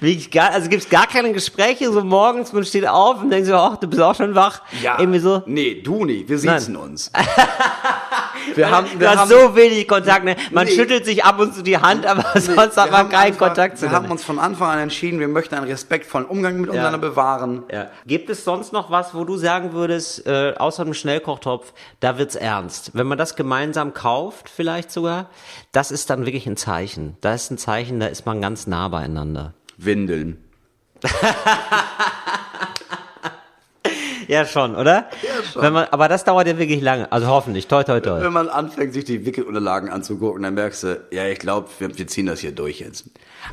Wie ich gar, also gibt's gar keine Gespräche, so morgens, man steht auf und denkt so, ach, du bist auch schon wach. Irgendwie so. Nee, du nicht. Wir Nein. siezen uns. <laughs> wir haben, Du wir hast haben, so wenig Kontakt, ne? Man Nee. schüttelt sich ab und zu die Hand, aber nee, sonst hat wir man keinen einfach- Kontakt zu Wir haben uns von Anfang an entschieden, wir möchten einen respektvollen Umgang miteinander bewahren. Ja. Gibt es sonst noch was, wo du sagen würdest, äh, außer dem Schnellkochtopf, da wird's ernst? Wenn man das gemeinsam kauft, vielleicht sogar, das ist dann wirklich ein Zeichen. Da ist ein Zeichen, da ist man ganz nah beieinander. Windeln. <laughs> Ja, schon, oder? Ja, schon. Wenn man, aber das dauert ja wirklich lange. Also hoffentlich. Toi, toi, toi. Wenn man anfängt, sich die Wickelunterlagen anzugucken, dann merkst du, ja, ich glaube, wir, wir ziehen das hier durch jetzt.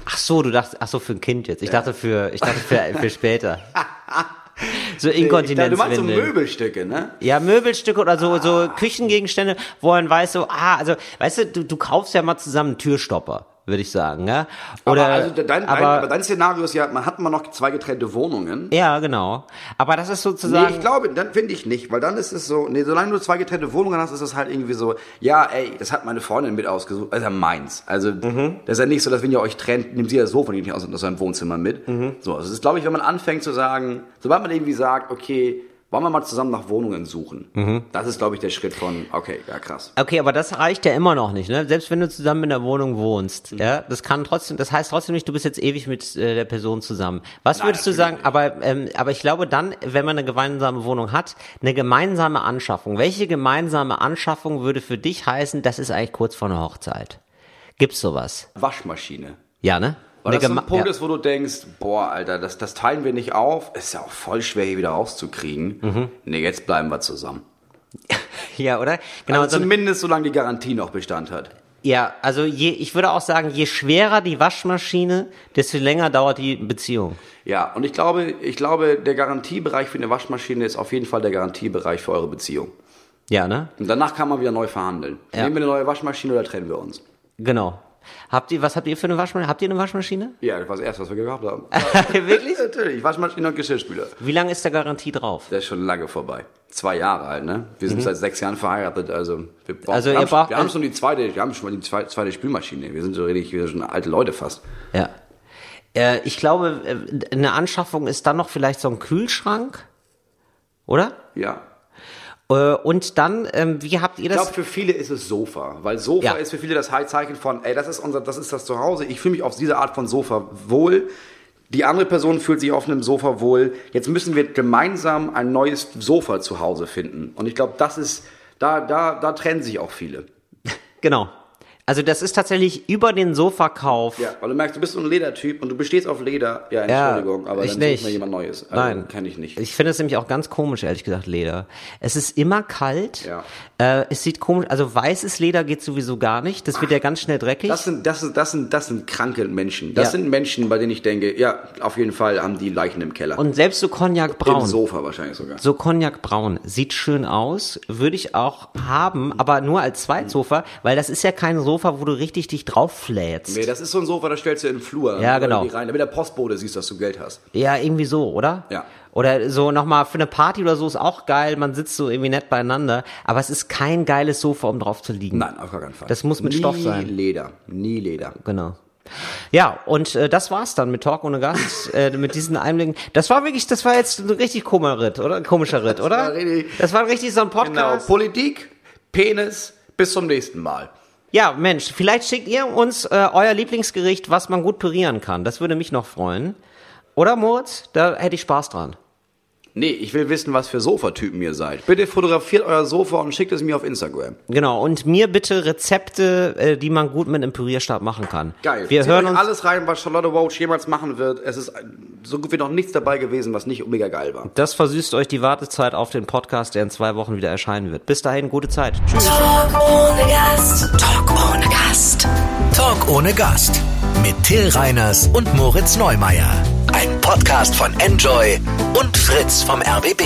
Ach so, du dachtest, ach so, für ein Kind jetzt. Ich dachte für, ich dachte für, <laughs> für später. So dachte, du meinst so Inkontinenzwindeln. Möbelstücke, ne? Ja, Möbelstücke oder so, so Küchengegenstände, wo man weiß so, ah, also, weißt du, du, du kaufst ja mal zusammen einen Türstopper, würde ich sagen, ja? Oder, aber, also dein, dein, aber, aber dein Szenario ist ja, man hat immer noch zwei getrennte Wohnungen. ja, genau. Aber das ist Nee, sozusagen, ich glaube, dann finde ich nicht, weil dann ist es so, nee, solange du zwei getrennte Wohnungen hast, ist es halt irgendwie so, ja, ey, das hat meine Freundin mit ausgesucht, also meins. Also, Mhm. das ist ja nicht so, dass wenn ihr euch trennt, nimmt sie das Sofa nicht aus, aus seinem Wohnzimmer mit. Mhm. So, also es ist, glaube ich, wenn man anfängt zu sagen, sobald man irgendwie sagt, okay, wollen wir mal zusammen nach Wohnungen suchen, Mhm. das ist, glaube ich, der Schritt von, okay, ja, krass. okay, aber das reicht ja immer noch nicht, ne? Selbst wenn du zusammen in der Wohnung wohnst, Mhm. ja? Das kann trotzdem, das heißt trotzdem nicht, du bist jetzt ewig mit äh, der Person zusammen. Was Nein, würdest du sagen, aber, ähm, aber ich glaube dann, wenn man eine gemeinsame Wohnung hat, eine gemeinsame Anschaffung. Welche gemeinsame Anschaffung würde für dich heißen, das ist eigentlich kurz vor einer Hochzeit? Gibt's sowas? Waschmaschine. Ja, ne? Weil das so ein Punkt ja. ist, wo du denkst, boah, Alter, das, das teilen wir nicht auf. Ist ja auch voll schwer, hier wieder rauszukriegen. Mhm. Nee, jetzt bleiben wir zusammen. <laughs> Ja, oder? Genau. also so, zumindest solange die Garantie noch Bestand hat. ja, also je, ich würde auch sagen, je schwerer die Waschmaschine, desto länger dauert die Beziehung. Ja, und ich glaube, ich glaube, der Garantiebereich für eine Waschmaschine ist auf jeden Fall der Garantiebereich für eure Beziehung. Ja, ne? Und danach kann man wieder neu verhandeln. Ja. Nehmen wir eine neue Waschmaschine oder trennen wir uns? Genau. Habt ihr, was habt ihr für eine Waschmaschine? Habt ihr eine Waschmaschine? Ja, das war das Erste, was wir gehabt haben. <laughs> Wirklich? Natürlich, Waschmaschine und Geschirrspüler. Wie lange ist der Garantie drauf? Der ist schon lange vorbei. Zwei Jahre alt, ne? Wir sind seit sechs Jahren verheiratet, also wir, brauchen, Mhm. Also wir, haben, braucht- wir haben schon die zweite, wir haben schon die zweite, zweite Spülmaschine. Wir sind so richtig, wir sind schon alte Leute fast. Ja. Äh, ich glaube, äh, eine Anschaffung ist dann noch vielleicht so ein Kühlschrank, oder? Ja. Äh, und dann, ähm, wie habt ihr Ich das? glaube, für viele ist es Sofa, weil Sofa Ja. ist für viele das Zeichen von, ey, das ist unser, das ist das Zuhause. Ich fühle mich auf diese Art von Sofa wohl. Die andere Person fühlt sich auf einem Sofa wohl. Jetzt müssen wir gemeinsam ein neues Sofa zu Hause finden. Und ich glaube, das ist, da, da, da trennen sich auch viele. <laughs> Genau. Also das ist tatsächlich über den Sofakauf. Ja, weil du merkst, du bist so ein Ledertyp und du bestehst auf Leder. Ja, Ja, Entschuldigung, aber ich dann nicht. sucht mir jemand Neues. Also, Nein. Kann ich nicht. Ich finde es nämlich auch ganz komisch, ehrlich gesagt, Leder. Es ist immer kalt. Ja. Äh, es sieht komisch, also weißes Leder geht sowieso gar nicht. Das wird ja ganz schnell dreckig. Das sind, das sind, das sind, das sind kranke Menschen. Das Ja. sind Menschen, bei denen ich denke, ja, auf jeden Fall haben die Leichen im Keller. Und selbst so Im Cognac-braun. Sofa wahrscheinlich sogar. So Cognac-braun. Sieht schön aus. Würde ich auch haben, aber nur als Zweitsofa, weil das ist ja kein Sofa, wo du richtig dich drauf flätst. Nee, das ist so ein Sofa, das stellst du in den Flur. Ja, genau. Rein, damit der Postbote siehst, dass du Geld hast. Ja, irgendwie so, oder? Ja. Oder so nochmal für eine Party oder so ist auch geil, man sitzt so irgendwie nett beieinander, aber es ist kein geiles Sofa, um drauf zu liegen. Nein, auf gar keinen Fall. Das muss mit Nie Stoff sein. Leder. Nie Leder. Genau. Ja, und äh, das war's dann mit Talk ohne Gast, <laughs> äh, mit diesen Einblicken. Das war wirklich, das war jetzt ein richtig komischer Ritt, oder? Ein komischer Ritt, oder? war richtig- das war richtig so ein Genau. Podcast. Politik, Penis, bis zum nächsten Mal. Ja, Mensch, vielleicht schickt ihr uns äh, euer Lieblingsgericht, was man gut pürieren kann. Das würde mich noch freuen. Oder Moritz? Da hätte ich Spaß dran. Nee, ich will wissen, was für Sofatypen ihr seid. Bitte fotografiert euer Sofa und schickt es mir auf Instagram. Genau, und mir bitte Rezepte, äh, die man gut mit einem Pürierstab machen kann. Geil. Wir Zieht hören uns. alles rein, was Charlotte Roach jemals machen wird. Es ist so gut wie noch nichts dabei gewesen, was nicht mega geil war. Das versüßt euch die Wartezeit auf den Podcast, der in zwei Wochen wieder erscheinen wird. Bis dahin, gute Zeit. Tschüss. Talk ohne Gast. Talk ohne Gast. Talk ohne Gast. Mit Till Reiners und Moritz Neumeier. Ein Podcast von Enjoy und Fritz vom RBB.